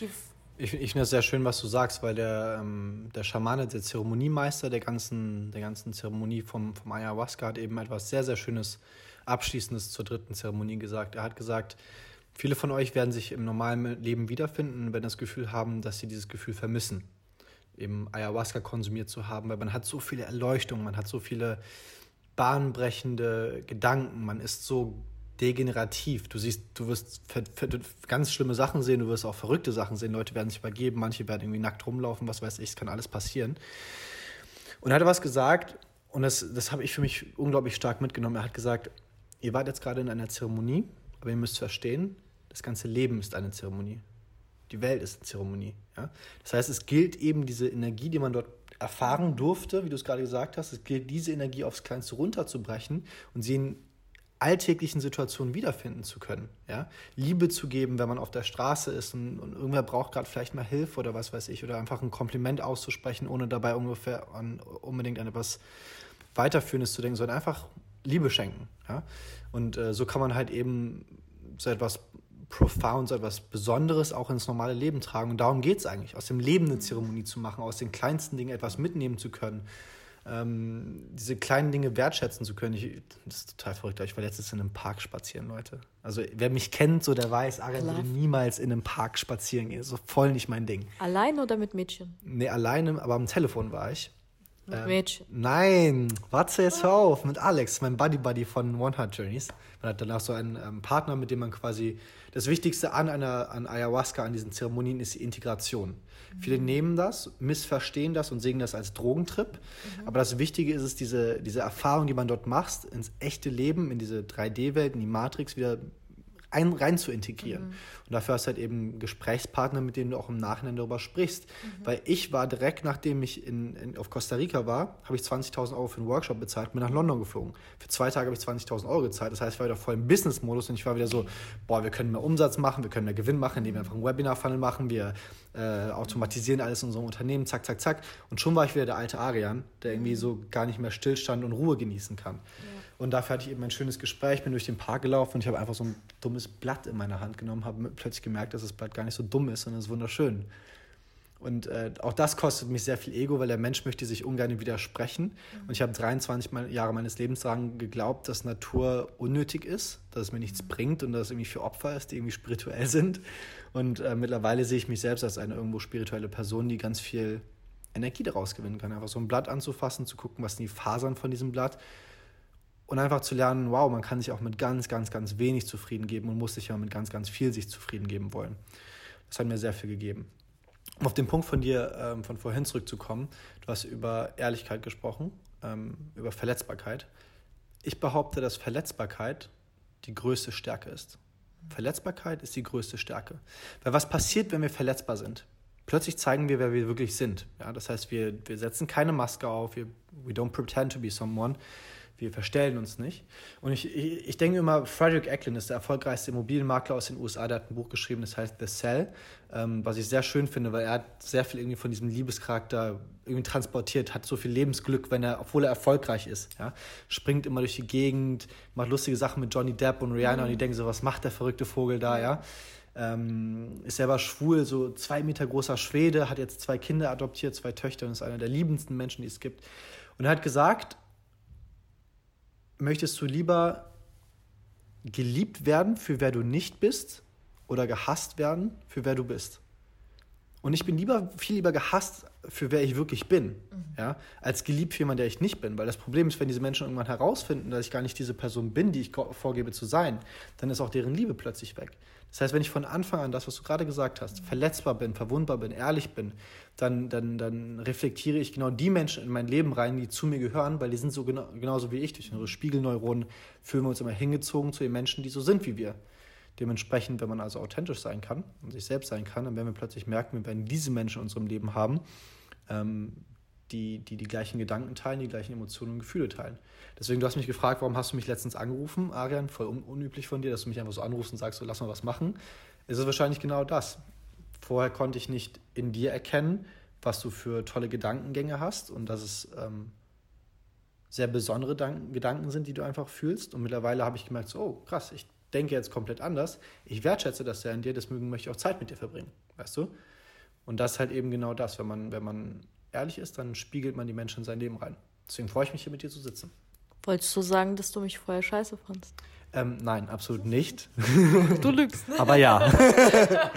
Die ich, ich finde es sehr schön, was du sagst, weil der, ähm, der Schamane, der Zeremoniemeister der ganzen, der ganzen Zeremonie vom, vom Ayahuasca hat eben etwas sehr, sehr Schönes, Abschließendes zur dritten Zeremonie gesagt. Er hat gesagt, viele von euch werden sich im normalen Leben wiederfinden, wenn das Gefühl haben, dass sie dieses Gefühl vermissen, eben Ayahuasca konsumiert zu haben, weil man hat so viele Erleuchtungen, man hat so viele bahnbrechende Gedanken, man ist so degenerativ. Du siehst, du wirst ganz schlimme Sachen sehen, du wirst auch verrückte Sachen sehen. Leute werden sich übergeben, manche werden irgendwie nackt rumlaufen, was weiß ich, es kann alles passieren. Und er hat was gesagt, und das, das habe ich für mich unglaublich stark mitgenommen. Er hat gesagt, ihr wart jetzt gerade in einer Zeremonie, aber ihr müsst verstehen, das ganze Leben ist eine Zeremonie. Die Welt ist eine Zeremonie. Ja? Das heißt, es gilt eben diese Energie, die man dort erfahren durfte, wie du es gerade gesagt hast, es gilt, diese Energie aufs Kleinste runterzubrechen und sie in alltäglichen Situationen wiederfinden zu können. Ja? Liebe zu geben, wenn man auf der Straße ist und, und irgendwer braucht gerade vielleicht mal Hilfe oder was weiß ich, oder einfach ein Kompliment auszusprechen, ohne dabei ungefähr an, unbedingt an etwas Weiterführendes zu denken, sondern einfach Liebe schenken. Ja? Und äh, so kann man halt eben so etwas profound, so etwas Besonderes auch ins normale Leben tragen. Und darum geht es eigentlich, aus dem Leben eine Zeremonie zu machen, aus den kleinsten Dingen etwas mitnehmen zu können. Ähm, diese kleinen Dinge wertschätzen zu können. Ich, das ist total verrückt. Ich war letztens in einem Park spazieren, Leute. Also wer mich kennt, so der weiß, Ariel würde niemals in einem Park spazieren gehen. So voll nicht mein Ding. Alleine oder mit Mädchen? Nee, alleine, aber am Telefon war ich. Mit ähm, Mädchen? Nein, warte jetzt hör auf, mit Alex, mein Buddy-Buddy von One Heart Journeys. Man hat danach so einen ähm, Partner, mit dem man quasi das Wichtigste an einer an Ayahuasca, an diesen Zeremonien, ist die Integration. Mhm. Viele nehmen das, missverstehen das und sehen das als Drogentrip. Mhm. Aber das Wichtige ist es, diese, diese Erfahrung, die man dort macht, ins echte Leben, in diese 3D-Welt, in die Matrix wieder ein, rein zu integrieren. Mhm. Und dafür hast du halt eben Gesprächspartner, mit denen du auch im Nachhinein darüber sprichst. Mhm. Weil ich war direkt, nachdem ich in, in auf Costa Rica war, habe ich 20.000 Euro für einen Workshop bezahlt, bin nach London geflogen. Für zwei Tage habe ich 20.000 Euro gezahlt. Das heißt, ich war wieder voll im Business-Modus und ich war wieder so, boah, wir können mehr Umsatz machen, wir können mehr Gewinn machen, indem wir einfach einen Webinar-Funnel machen, wir äh, automatisieren alles in unserem Unternehmen, zack, zack, zack. Und schon war ich wieder der alte Arian, der irgendwie so gar nicht mehr Stillstand und Ruhe genießen kann. Ja. Und dafür hatte ich eben ein schönes Gespräch, bin durch den Park gelaufen und ich habe einfach so ein dummes Blatt in meine Hand genommen, habe plötzlich gemerkt, dass das Blatt gar nicht so dumm ist, sondern es ist wunderschön. Und äh, auch das kostet mich sehr viel Ego, weil der Mensch möchte sich ungern widersprechen. Mhm. Und ich habe 23 Jahre meines Lebens daran geglaubt, dass Natur unnötig ist, dass es mir nichts mhm. bringt und dass es irgendwie für Opfer ist, die irgendwie spirituell sind. Und äh, mittlerweile sehe ich mich selbst als eine irgendwo spirituelle Person, die ganz viel Energie daraus gewinnen kann. Einfach so ein Blatt anzufassen, zu gucken, was sind die Fasern von diesem Blatt und einfach zu lernen, wow, man kann sich auch mit ganz, ganz, ganz wenig zufrieden geben und muss sich ja mit ganz, ganz viel sich zufrieden geben wollen. Das hat mir sehr viel gegeben. Um auf den Punkt von dir ähm, von vorhin zurückzukommen, du hast über Ehrlichkeit gesprochen, ähm, über Verletzbarkeit. Ich behaupte, dass Verletzbarkeit die größte Stärke ist. Verletzbarkeit ist die größte Stärke. Weil was passiert, wenn wir verletzbar sind? plötzlich zeigen wir, wer wir wirklich sind. Ja, das heißt, wir, wir setzen keine Maske auf, wir we don't pretend to be someone, wir verstellen uns nicht. Und ich, ich, ich denke immer, Frederick Eklund ist der erfolgreichste Immobilienmakler aus den USA, der hat ein Buch geschrieben, das heißt The Cell, ähm, was ich sehr schön finde, weil er hat sehr viel irgendwie von diesem Liebescharakter irgendwie transportiert, hat so viel Lebensglück, wenn er, obwohl er erfolgreich ist, ja, springt immer durch die Gegend, macht lustige Sachen mit Johnny Depp und Rihanna mhm. und die denken so, was macht der verrückte Vogel da, ja. Ähm, ist selber schwul, so zwei Meter großer Schwede, hat jetzt zwei Kinder adoptiert, zwei Töchter und ist einer der liebendsten Menschen, die es gibt. Und er hat gesagt, möchtest du lieber geliebt werden für wer du nicht bist oder gehasst werden für wer du bist? Und ich bin lieber, viel lieber gehasst für wer ich wirklich bin, mhm. ja, als geliebt für jemanden, der ich nicht bin. Weil das Problem ist, wenn diese Menschen irgendwann herausfinden, dass ich gar nicht diese Person bin, die ich vorgebe zu sein, dann ist auch deren Liebe plötzlich weg. Das heißt, wenn ich von Anfang an das, was du gerade gesagt hast, mhm. verletzbar bin, verwundbar bin, ehrlich bin, dann, dann, dann reflektiere ich genau die Menschen in mein Leben rein, die zu mir gehören, weil die sind so genau, genauso wie ich. Durch unsere Spiegelneuronen fühlen wir uns immer hingezogen zu den Menschen, die so sind wie wir. Dementsprechend, wenn man also authentisch sein kann und sich selbst sein kann, dann werden wir plötzlich merken, wir werden diese Menschen in unserem Leben haben, ähm, die, die die gleichen Gedanken teilen, die gleichen Emotionen und Gefühle teilen. Deswegen, du hast mich gefragt, warum hast du mich letztens angerufen, Arian? Voll un unüblich von dir, dass du mich einfach so anrufst und sagst, so lass mal was machen. Es ist wahrscheinlich genau das. Vorher konnte ich nicht in dir erkennen, was du für tolle Gedankengänge hast und dass es ähm, sehr besondere Gedanken sind, die du einfach fühlst. Und mittlerweile habe ich gemerkt, so, oh krass, ich denke jetzt komplett anders. Ich wertschätze das sehr an dir, deswegen möchte ich auch Zeit mit dir verbringen, weißt du? Und das ist halt eben genau das, wenn man, wenn man ehrlich ist, dann spiegelt man die Menschen in sein Leben rein. Deswegen freue ich mich hier mit dir zu sitzen. Wolltest du sagen, dass du mich vorher scheiße fandst? Ähm, nein, absolut nicht. Du lügst. Ne? Aber ja. nein,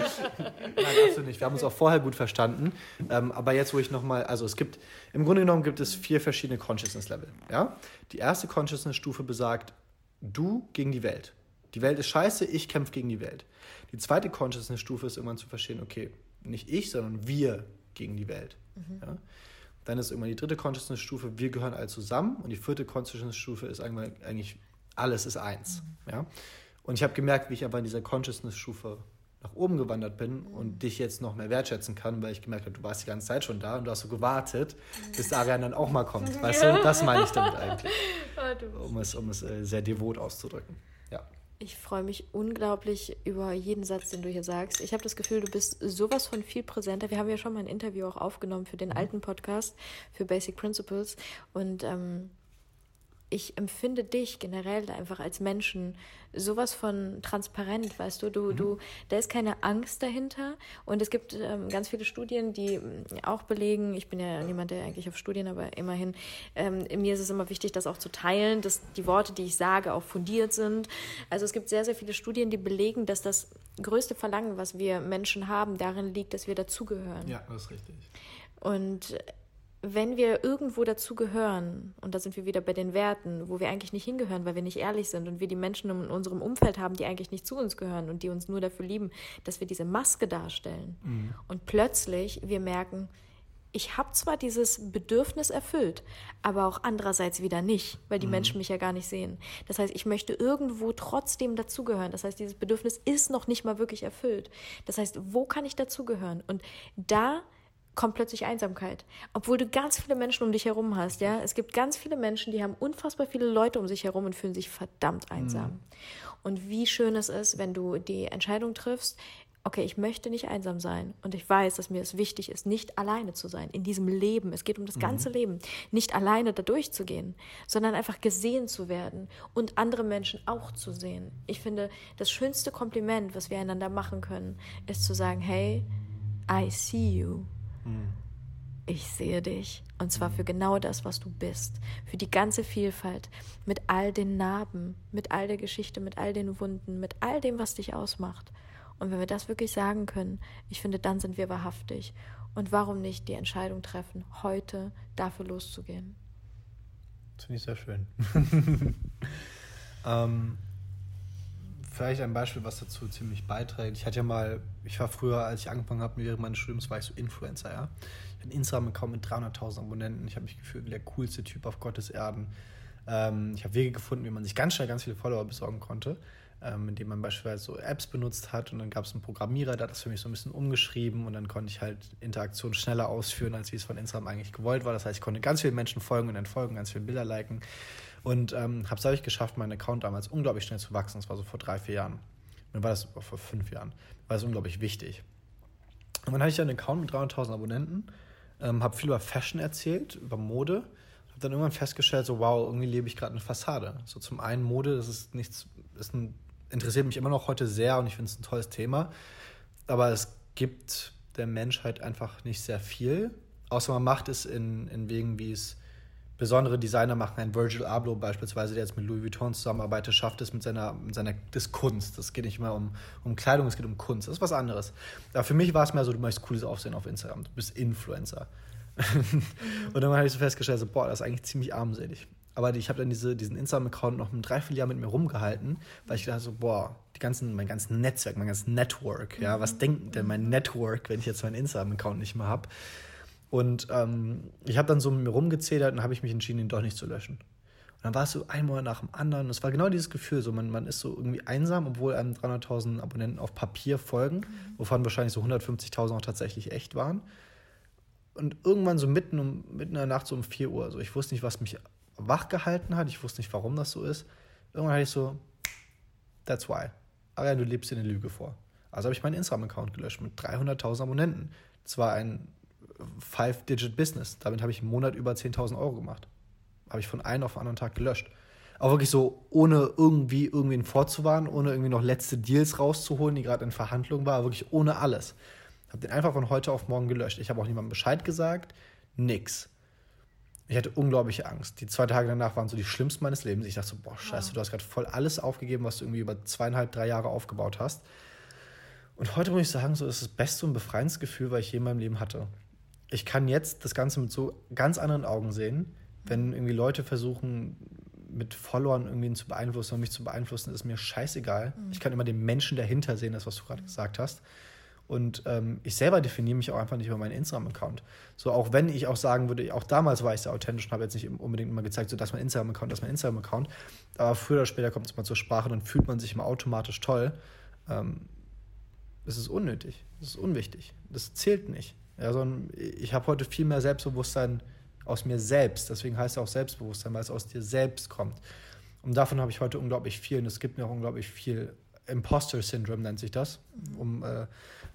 absolut nicht. Wir haben uns auch vorher gut verstanden. Ähm, aber jetzt, wo ich nochmal, also es gibt, im Grunde genommen gibt es vier verschiedene Consciousness-Level. Ja? Die erste Consciousness-Stufe besagt, du gegen die Welt. Die Welt ist scheiße, ich kämpfe gegen die Welt. Die zweite Consciousness-Stufe ist irgendwann zu verstehen, okay, nicht ich, sondern wir gegen die Welt. Mhm. Ja? Dann ist irgendwann die dritte Consciousness-Stufe, wir gehören alle zusammen. Und die vierte Consciousness-Stufe ist eigentlich, alles ist eins. Mhm. Ja? Und ich habe gemerkt, wie ich aber in dieser Consciousness-Stufe nach oben gewandert bin mhm. und dich jetzt noch mehr wertschätzen kann, weil ich gemerkt habe, du warst die ganze Zeit schon da und du hast so gewartet, bis Arian dann auch mal kommt. Weißt du, das meine ich damit eigentlich. Um es, um es äh, sehr devot auszudrücken. Ich freue mich unglaublich über jeden Satz, den du hier sagst. Ich habe das Gefühl, du bist sowas von viel präsenter. Wir haben ja schon mal ein Interview auch aufgenommen für den mhm. alten Podcast, für Basic Principles. Und ähm, ich empfinde dich generell einfach als Menschen sowas von transparent, weißt du, du, mhm. du, da ist keine Angst dahinter und es gibt ähm, ganz viele Studien, die ähm, auch belegen, ich bin ja niemand, der eigentlich auf Studien, aber immerhin, ähm, mir ist es immer wichtig, das auch zu teilen, dass die Worte, die ich sage, auch fundiert sind. Also es gibt sehr, sehr viele Studien, die belegen, dass das größte Verlangen, was wir Menschen haben, darin liegt, dass wir dazugehören. Ja, das ist richtig. Und wenn wir irgendwo dazu gehören, und da sind wir wieder bei den Werten, wo wir eigentlich nicht hingehören, weil wir nicht ehrlich sind und wir die Menschen in unserem Umfeld haben, die eigentlich nicht zu uns gehören und die uns nur dafür lieben, dass wir diese Maske darstellen. Mhm. Und plötzlich wir merken, ich habe zwar dieses Bedürfnis erfüllt, aber auch andererseits wieder nicht, weil die mhm. Menschen mich ja gar nicht sehen. Das heißt, ich möchte irgendwo trotzdem dazugehören. Das heißt, dieses Bedürfnis ist noch nicht mal wirklich erfüllt. Das heißt, wo kann ich dazugehören? Und da kommt plötzlich Einsamkeit. Obwohl du ganz viele Menschen um dich herum hast, ja. Es gibt ganz viele Menschen, die haben unfassbar viele Leute um sich herum und fühlen sich verdammt einsam. Mhm. Und wie schön es ist, wenn du die Entscheidung triffst, okay, ich möchte nicht einsam sein und ich weiß, dass mir es wichtig ist, nicht alleine zu sein in diesem Leben. Es geht um das ganze mhm. Leben, nicht alleine da durchzugehen, sondern einfach gesehen zu werden und andere Menschen auch zu sehen. Ich finde, das schönste Kompliment, was wir einander machen können, ist zu sagen, hey, I see you. Ich sehe dich. Und zwar für genau das, was du bist. Für die ganze Vielfalt. Mit all den Narben, mit all der Geschichte, mit all den Wunden, mit all dem, was dich ausmacht. Und wenn wir das wirklich sagen können, ich finde, dann sind wir wahrhaftig. Und warum nicht die Entscheidung treffen, heute dafür loszugehen? Das finde ich sehr schön. ähm, vielleicht ein Beispiel, was dazu ziemlich beiträgt. Ich hatte ja mal, ich war früher, als ich angefangen habe, während meines Studiums, war ich so Influencer, ja. Ich hatte einen Instagram-Account mit 300.000 Abonnenten. Ich habe mich gefühlt wie der coolste Typ auf Gottes Erden. Ähm, ich habe Wege gefunden, wie man sich ganz schnell ganz viele Follower besorgen konnte. ähm, in dem man beispielsweise so Apps benutzt hat und dann gab es einen Programmierer, der hat das für mich so ein bisschen umgeschrieben und dann konnte ich halt Interaktionen schneller ausführen, als wie es von Instagram eigentlich gewollt war. Das heißt, ich konnte ganz vielen Menschen folgen und entfolgen, ganz viele Bilder liken und ähm, habe es dadurch geschafft, meinen Account damals unglaublich schnell zu wachsen. Das war so vor drei, vier Jahren. Dann war das vor fünf Jahren. War das unglaublich wichtig. Und dann hatte ich einen Account mit 300.000 Abonnenten, ähm, habe viel über Fashion erzählt, über Mode. Habe dann irgendwann festgestellt, so wow, irgendwie lebe ich gerade eine Fassade. So zum einen Mode, das ist nichts, ist ein, interessiert mich immer noch heute sehr und ich finde es ein tolles Thema. Aber es gibt der Menschheit einfach nicht sehr viel, außer man macht es in, in Wegen, wie es besondere Designer machen. Ein Virgil Abloh beispielsweise, der jetzt mit Louis Vuitton zusammenarbeitet, schafft es mit seiner, mit seiner das Kunst. Es geht nicht immer um, um Kleidung, es geht um Kunst. Das ist was anderes. Aber für mich war es mehr so, du möchtest cooles Aufsehen auf Instagram. Du bist Influencer. und dann habe ich so festgestellt, so, boah, das ist eigentlich ziemlich armselig. Aber ich habe dann diese, diesen Instagram-Account noch ein Dreivierteljahr mit mir rumgehalten, weil ich dachte so, boah, die ganzen, mein ganzes Netzwerk, mein ganzes Network, ja, was denkt denn mein Network, wenn ich jetzt meinen Instagram-Account nicht mehr habe? Und ähm, ich habe dann so mit mir rumgezählt und habe ich mich entschieden, ihn doch nicht zu löschen. Und dann war es so ein Monat nach dem anderen. Und es war genau dieses Gefühl, so man, man ist so irgendwie einsam, obwohl einem 300.000 Abonnenten auf Papier folgen, mhm. wovon wahrscheinlich so 150.000 auch tatsächlich echt waren. Und irgendwann so mitten, um, mitten in der Nacht, so um 4 Uhr, so ich wusste nicht, was mich wach gehalten hat, ich wusste nicht, warum das so ist. Irgendwann hatte ich so, that's why. Aber ja, du lebst dir eine Lüge vor. Also habe ich meinen Instagram-Account gelöscht mit 300.000 Abonnenten. Das war ein Five-Digit-Business. Damit habe ich im Monat über 10.000 Euro gemacht. Habe ich von einem auf den anderen Tag gelöscht. Auch wirklich so, ohne irgendwie irgendwen vorzuwarnen, ohne irgendwie noch letzte Deals rauszuholen, die gerade in Verhandlungen war, wirklich ohne alles. Habe den einfach von heute auf morgen gelöscht. Ich habe auch niemandem Bescheid gesagt, nix. Ich hatte unglaubliche Angst. Die zwei Tage danach waren so die schlimmsten meines Lebens. Ich dachte so, boah, scheiße, du hast gerade voll alles aufgegeben, was du irgendwie über zweieinhalb, drei Jahre aufgebaut hast. Und heute muss ich sagen, so ist das beste und befreiendste Gefühl, was ich je in meinem Leben hatte ich kann jetzt das Ganze mit so ganz anderen Augen sehen. Wenn irgendwie Leute versuchen, mit Followern irgendwie zu beeinflussen und mich zu beeinflussen, ist mir scheißegal. Mhm. Ich kann immer den Menschen dahinter sehen, das, was du gerade gesagt hast. Und ähm, ich selber definiere mich auch einfach nicht über meinen Instagram-Account. So, auch wenn ich auch sagen würde, auch damals war ich sehr authentisch und habe jetzt nicht unbedingt immer gezeigt, so, das ist mein Instagram-Account, das ist mein Instagram-Account. Aber früher oder später kommt es mal zur Sprache, dann fühlt man sich immer automatisch toll. Ähm, das ist unnötig, das ist unwichtig, das zählt nicht. Ja, sondern ich habe heute viel mehr Selbstbewusstsein aus mir selbst. Deswegen heißt es auch Selbstbewusstsein, weil es aus dir selbst kommt. Und davon habe ich heute unglaublich viel. Und es gibt mir auch unglaublich viel Imposter Syndrome, nennt sich das, um äh,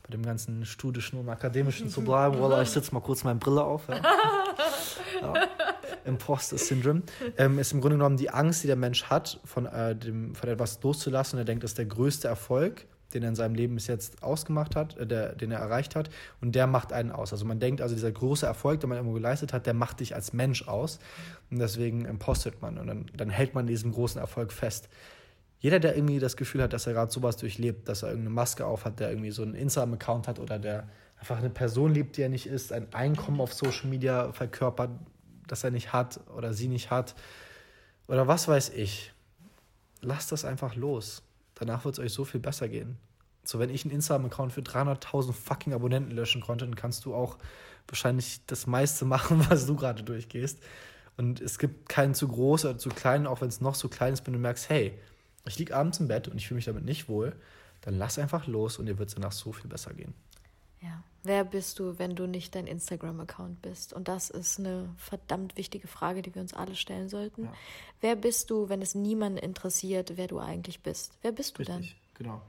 bei dem ganzen studischen und akademischen zu bleiben. Voilà, ich setze mal kurz meine Brille auf. Ja. ja. Imposter Syndrome ähm, ist im Grunde genommen die Angst, die der Mensch hat, von, äh, dem, von etwas loszulassen. Und er denkt, das ist der größte Erfolg den er in seinem Leben bis jetzt ausgemacht hat, äh, der, den er erreicht hat, und der macht einen aus. Also man denkt, also dieser große Erfolg, den man irgendwo geleistet hat, der macht dich als Mensch aus. Und deswegen impostet man und dann, dann hält man diesen großen Erfolg fest. Jeder, der irgendwie das Gefühl hat, dass er gerade sowas durchlebt, dass er irgendeine Maske aufhat, der irgendwie so einen Instagram-Account hat oder der einfach eine Person liebt, die er nicht ist, ein Einkommen auf Social Media verkörpert, das er nicht hat oder sie nicht hat oder was weiß ich, lasst das einfach los Danach wird es euch so viel besser gehen. So, wenn ich einen Instagram-Account für 300.000 fucking Abonnenten löschen konnte, dann kannst du auch wahrscheinlich das meiste machen, was du gerade durchgehst. Und es gibt keinen zu groß oder zu klein, auch wenn es noch so klein ist, wenn du merkst, hey, ich liege abends im Bett und ich fühle mich damit nicht wohl, dann lass einfach los und dir wird es danach so viel besser gehen. Ja. Wer bist du, wenn du nicht dein Instagram-Account bist? Und das ist eine verdammt wichtige Frage, die wir uns alle stellen sollten. Ja. Wer bist du, wenn es niemanden interessiert, wer du eigentlich bist? Wer bist du Richtig, dann?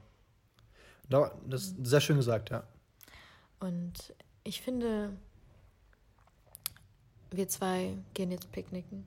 Genau. Das ist sehr schön gesagt, ja. Und ich finde, wir zwei gehen jetzt picknicken.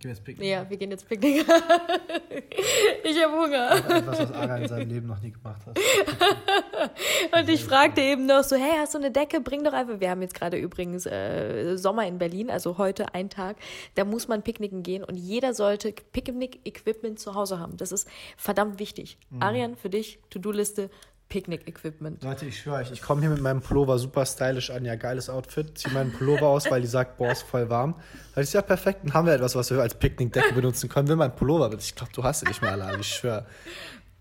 Gehen wir jetzt picknicken? Ja, wir gehen jetzt picknicken. ich habe Hunger. Etwas, was Ara in seinem Leben noch nie gemacht hat. Und ich fragte eben noch so, hey, hast du eine Decke? Bring doch einfach. Wir haben jetzt gerade übrigens äh, Sommer in Berlin, also heute ein Tag. Da muss man picknicken gehen und jeder sollte Picknick-Equipment zu Hause haben. Das ist verdammt wichtig. Mhm. Arian, für dich, To-Do-Liste, Picknick-Equipment. Leute, ich schwöre euch, ich komme hier mit meinem Pullover super stylisch an. Ja, geiles Outfit. Ziehe meinen Pullover aus, weil die sagt, boah, ist voll warm. Da ich ja, perfekt, dann haben wir etwas, was wir als Picknickdecke benutzen können. Will mein Pullover, ich glaube, du hast ihn nicht mehr alle, ich schwöre.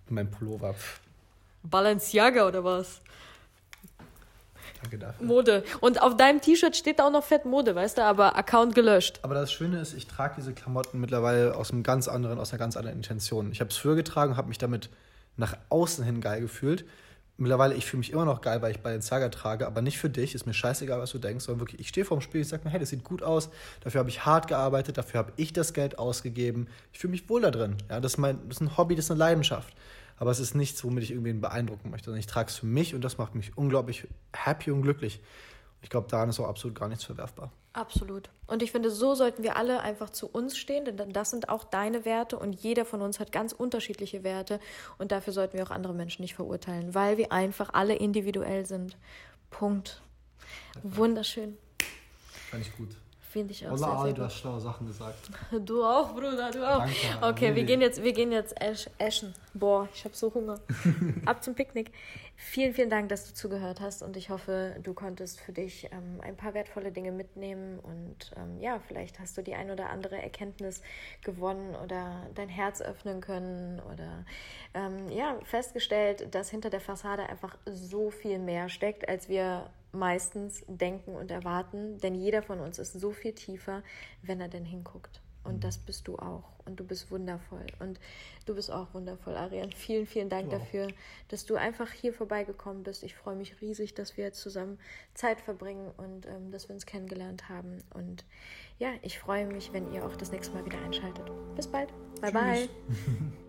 Mein Pullover. Balenciaga oder was? Danke dafür. Mode. Und auf deinem T-Shirt steht auch noch fett Mode, weißt du, aber Account gelöscht. Aber das Schöne ist, ich trage diese Klamotten mittlerweile aus einem ganz anderen, aus einer ganz anderen Intention. Ich habe es früher getragen, habe mich damit nach außen hin geil gefühlt. Mittlerweile, ich fühle mich immer noch geil, weil ich Balenciaga trage, aber nicht für dich. Ist mir scheißegal, was du denkst, sondern wirklich, ich stehe vorm Spiel, ich sage mir, hey, das sieht gut aus. Dafür habe ich hart gearbeitet, dafür habe ich das Geld ausgegeben. Ich fühle mich wohl da drin. Ja, das, ist mein, das ist ein Hobby, das ist eine Leidenschaft. Aber es ist nichts, womit ich irgendwen beeindrucken möchte. Sondern ich trage es für mich und das macht mich unglaublich happy und glücklich. Ich glaube, daran ist auch absolut gar nichts verwerfbar. Absolut. Und ich finde, so sollten wir alle einfach zu uns stehen, denn das sind auch deine Werte und jeder von uns hat ganz unterschiedliche Werte und dafür sollten wir auch andere Menschen nicht verurteilen, weil wir einfach alle individuell sind. Punkt. Wunderschön. Fand ich gut. Finde ich auch Ola, sehr, sehr du hast schlaue Sachen gesagt. Du auch, Bruder, du auch. Danke, okay, wir gehen jetzt, wir gehen jetzt essen. Boah, ich habe so Hunger. Ab zum Picknick. Vielen, vielen Dank, dass du zugehört hast und ich hoffe, du konntest für dich ähm, ein paar wertvolle Dinge mitnehmen und ähm, ja, vielleicht hast du die ein oder andere Erkenntnis gewonnen oder dein Herz öffnen können oder ähm, ja, festgestellt, dass hinter der Fassade einfach so viel mehr steckt, als wir meistens denken und erwarten, denn jeder von uns ist so viel tiefer, wenn er denn hinguckt. Und mhm. das bist du auch. Und du bist wundervoll. Und du bist auch wundervoll, Ariane. Vielen, vielen Dank wow. dafür, dass du einfach hier vorbeigekommen bist. Ich freue mich riesig, dass wir jetzt zusammen Zeit verbringen und ähm, dass wir uns kennengelernt haben. Und ja, ich freue mich, wenn ihr auch das nächste Mal wieder einschaltet. Bis bald. Bye, Tschüss. bye.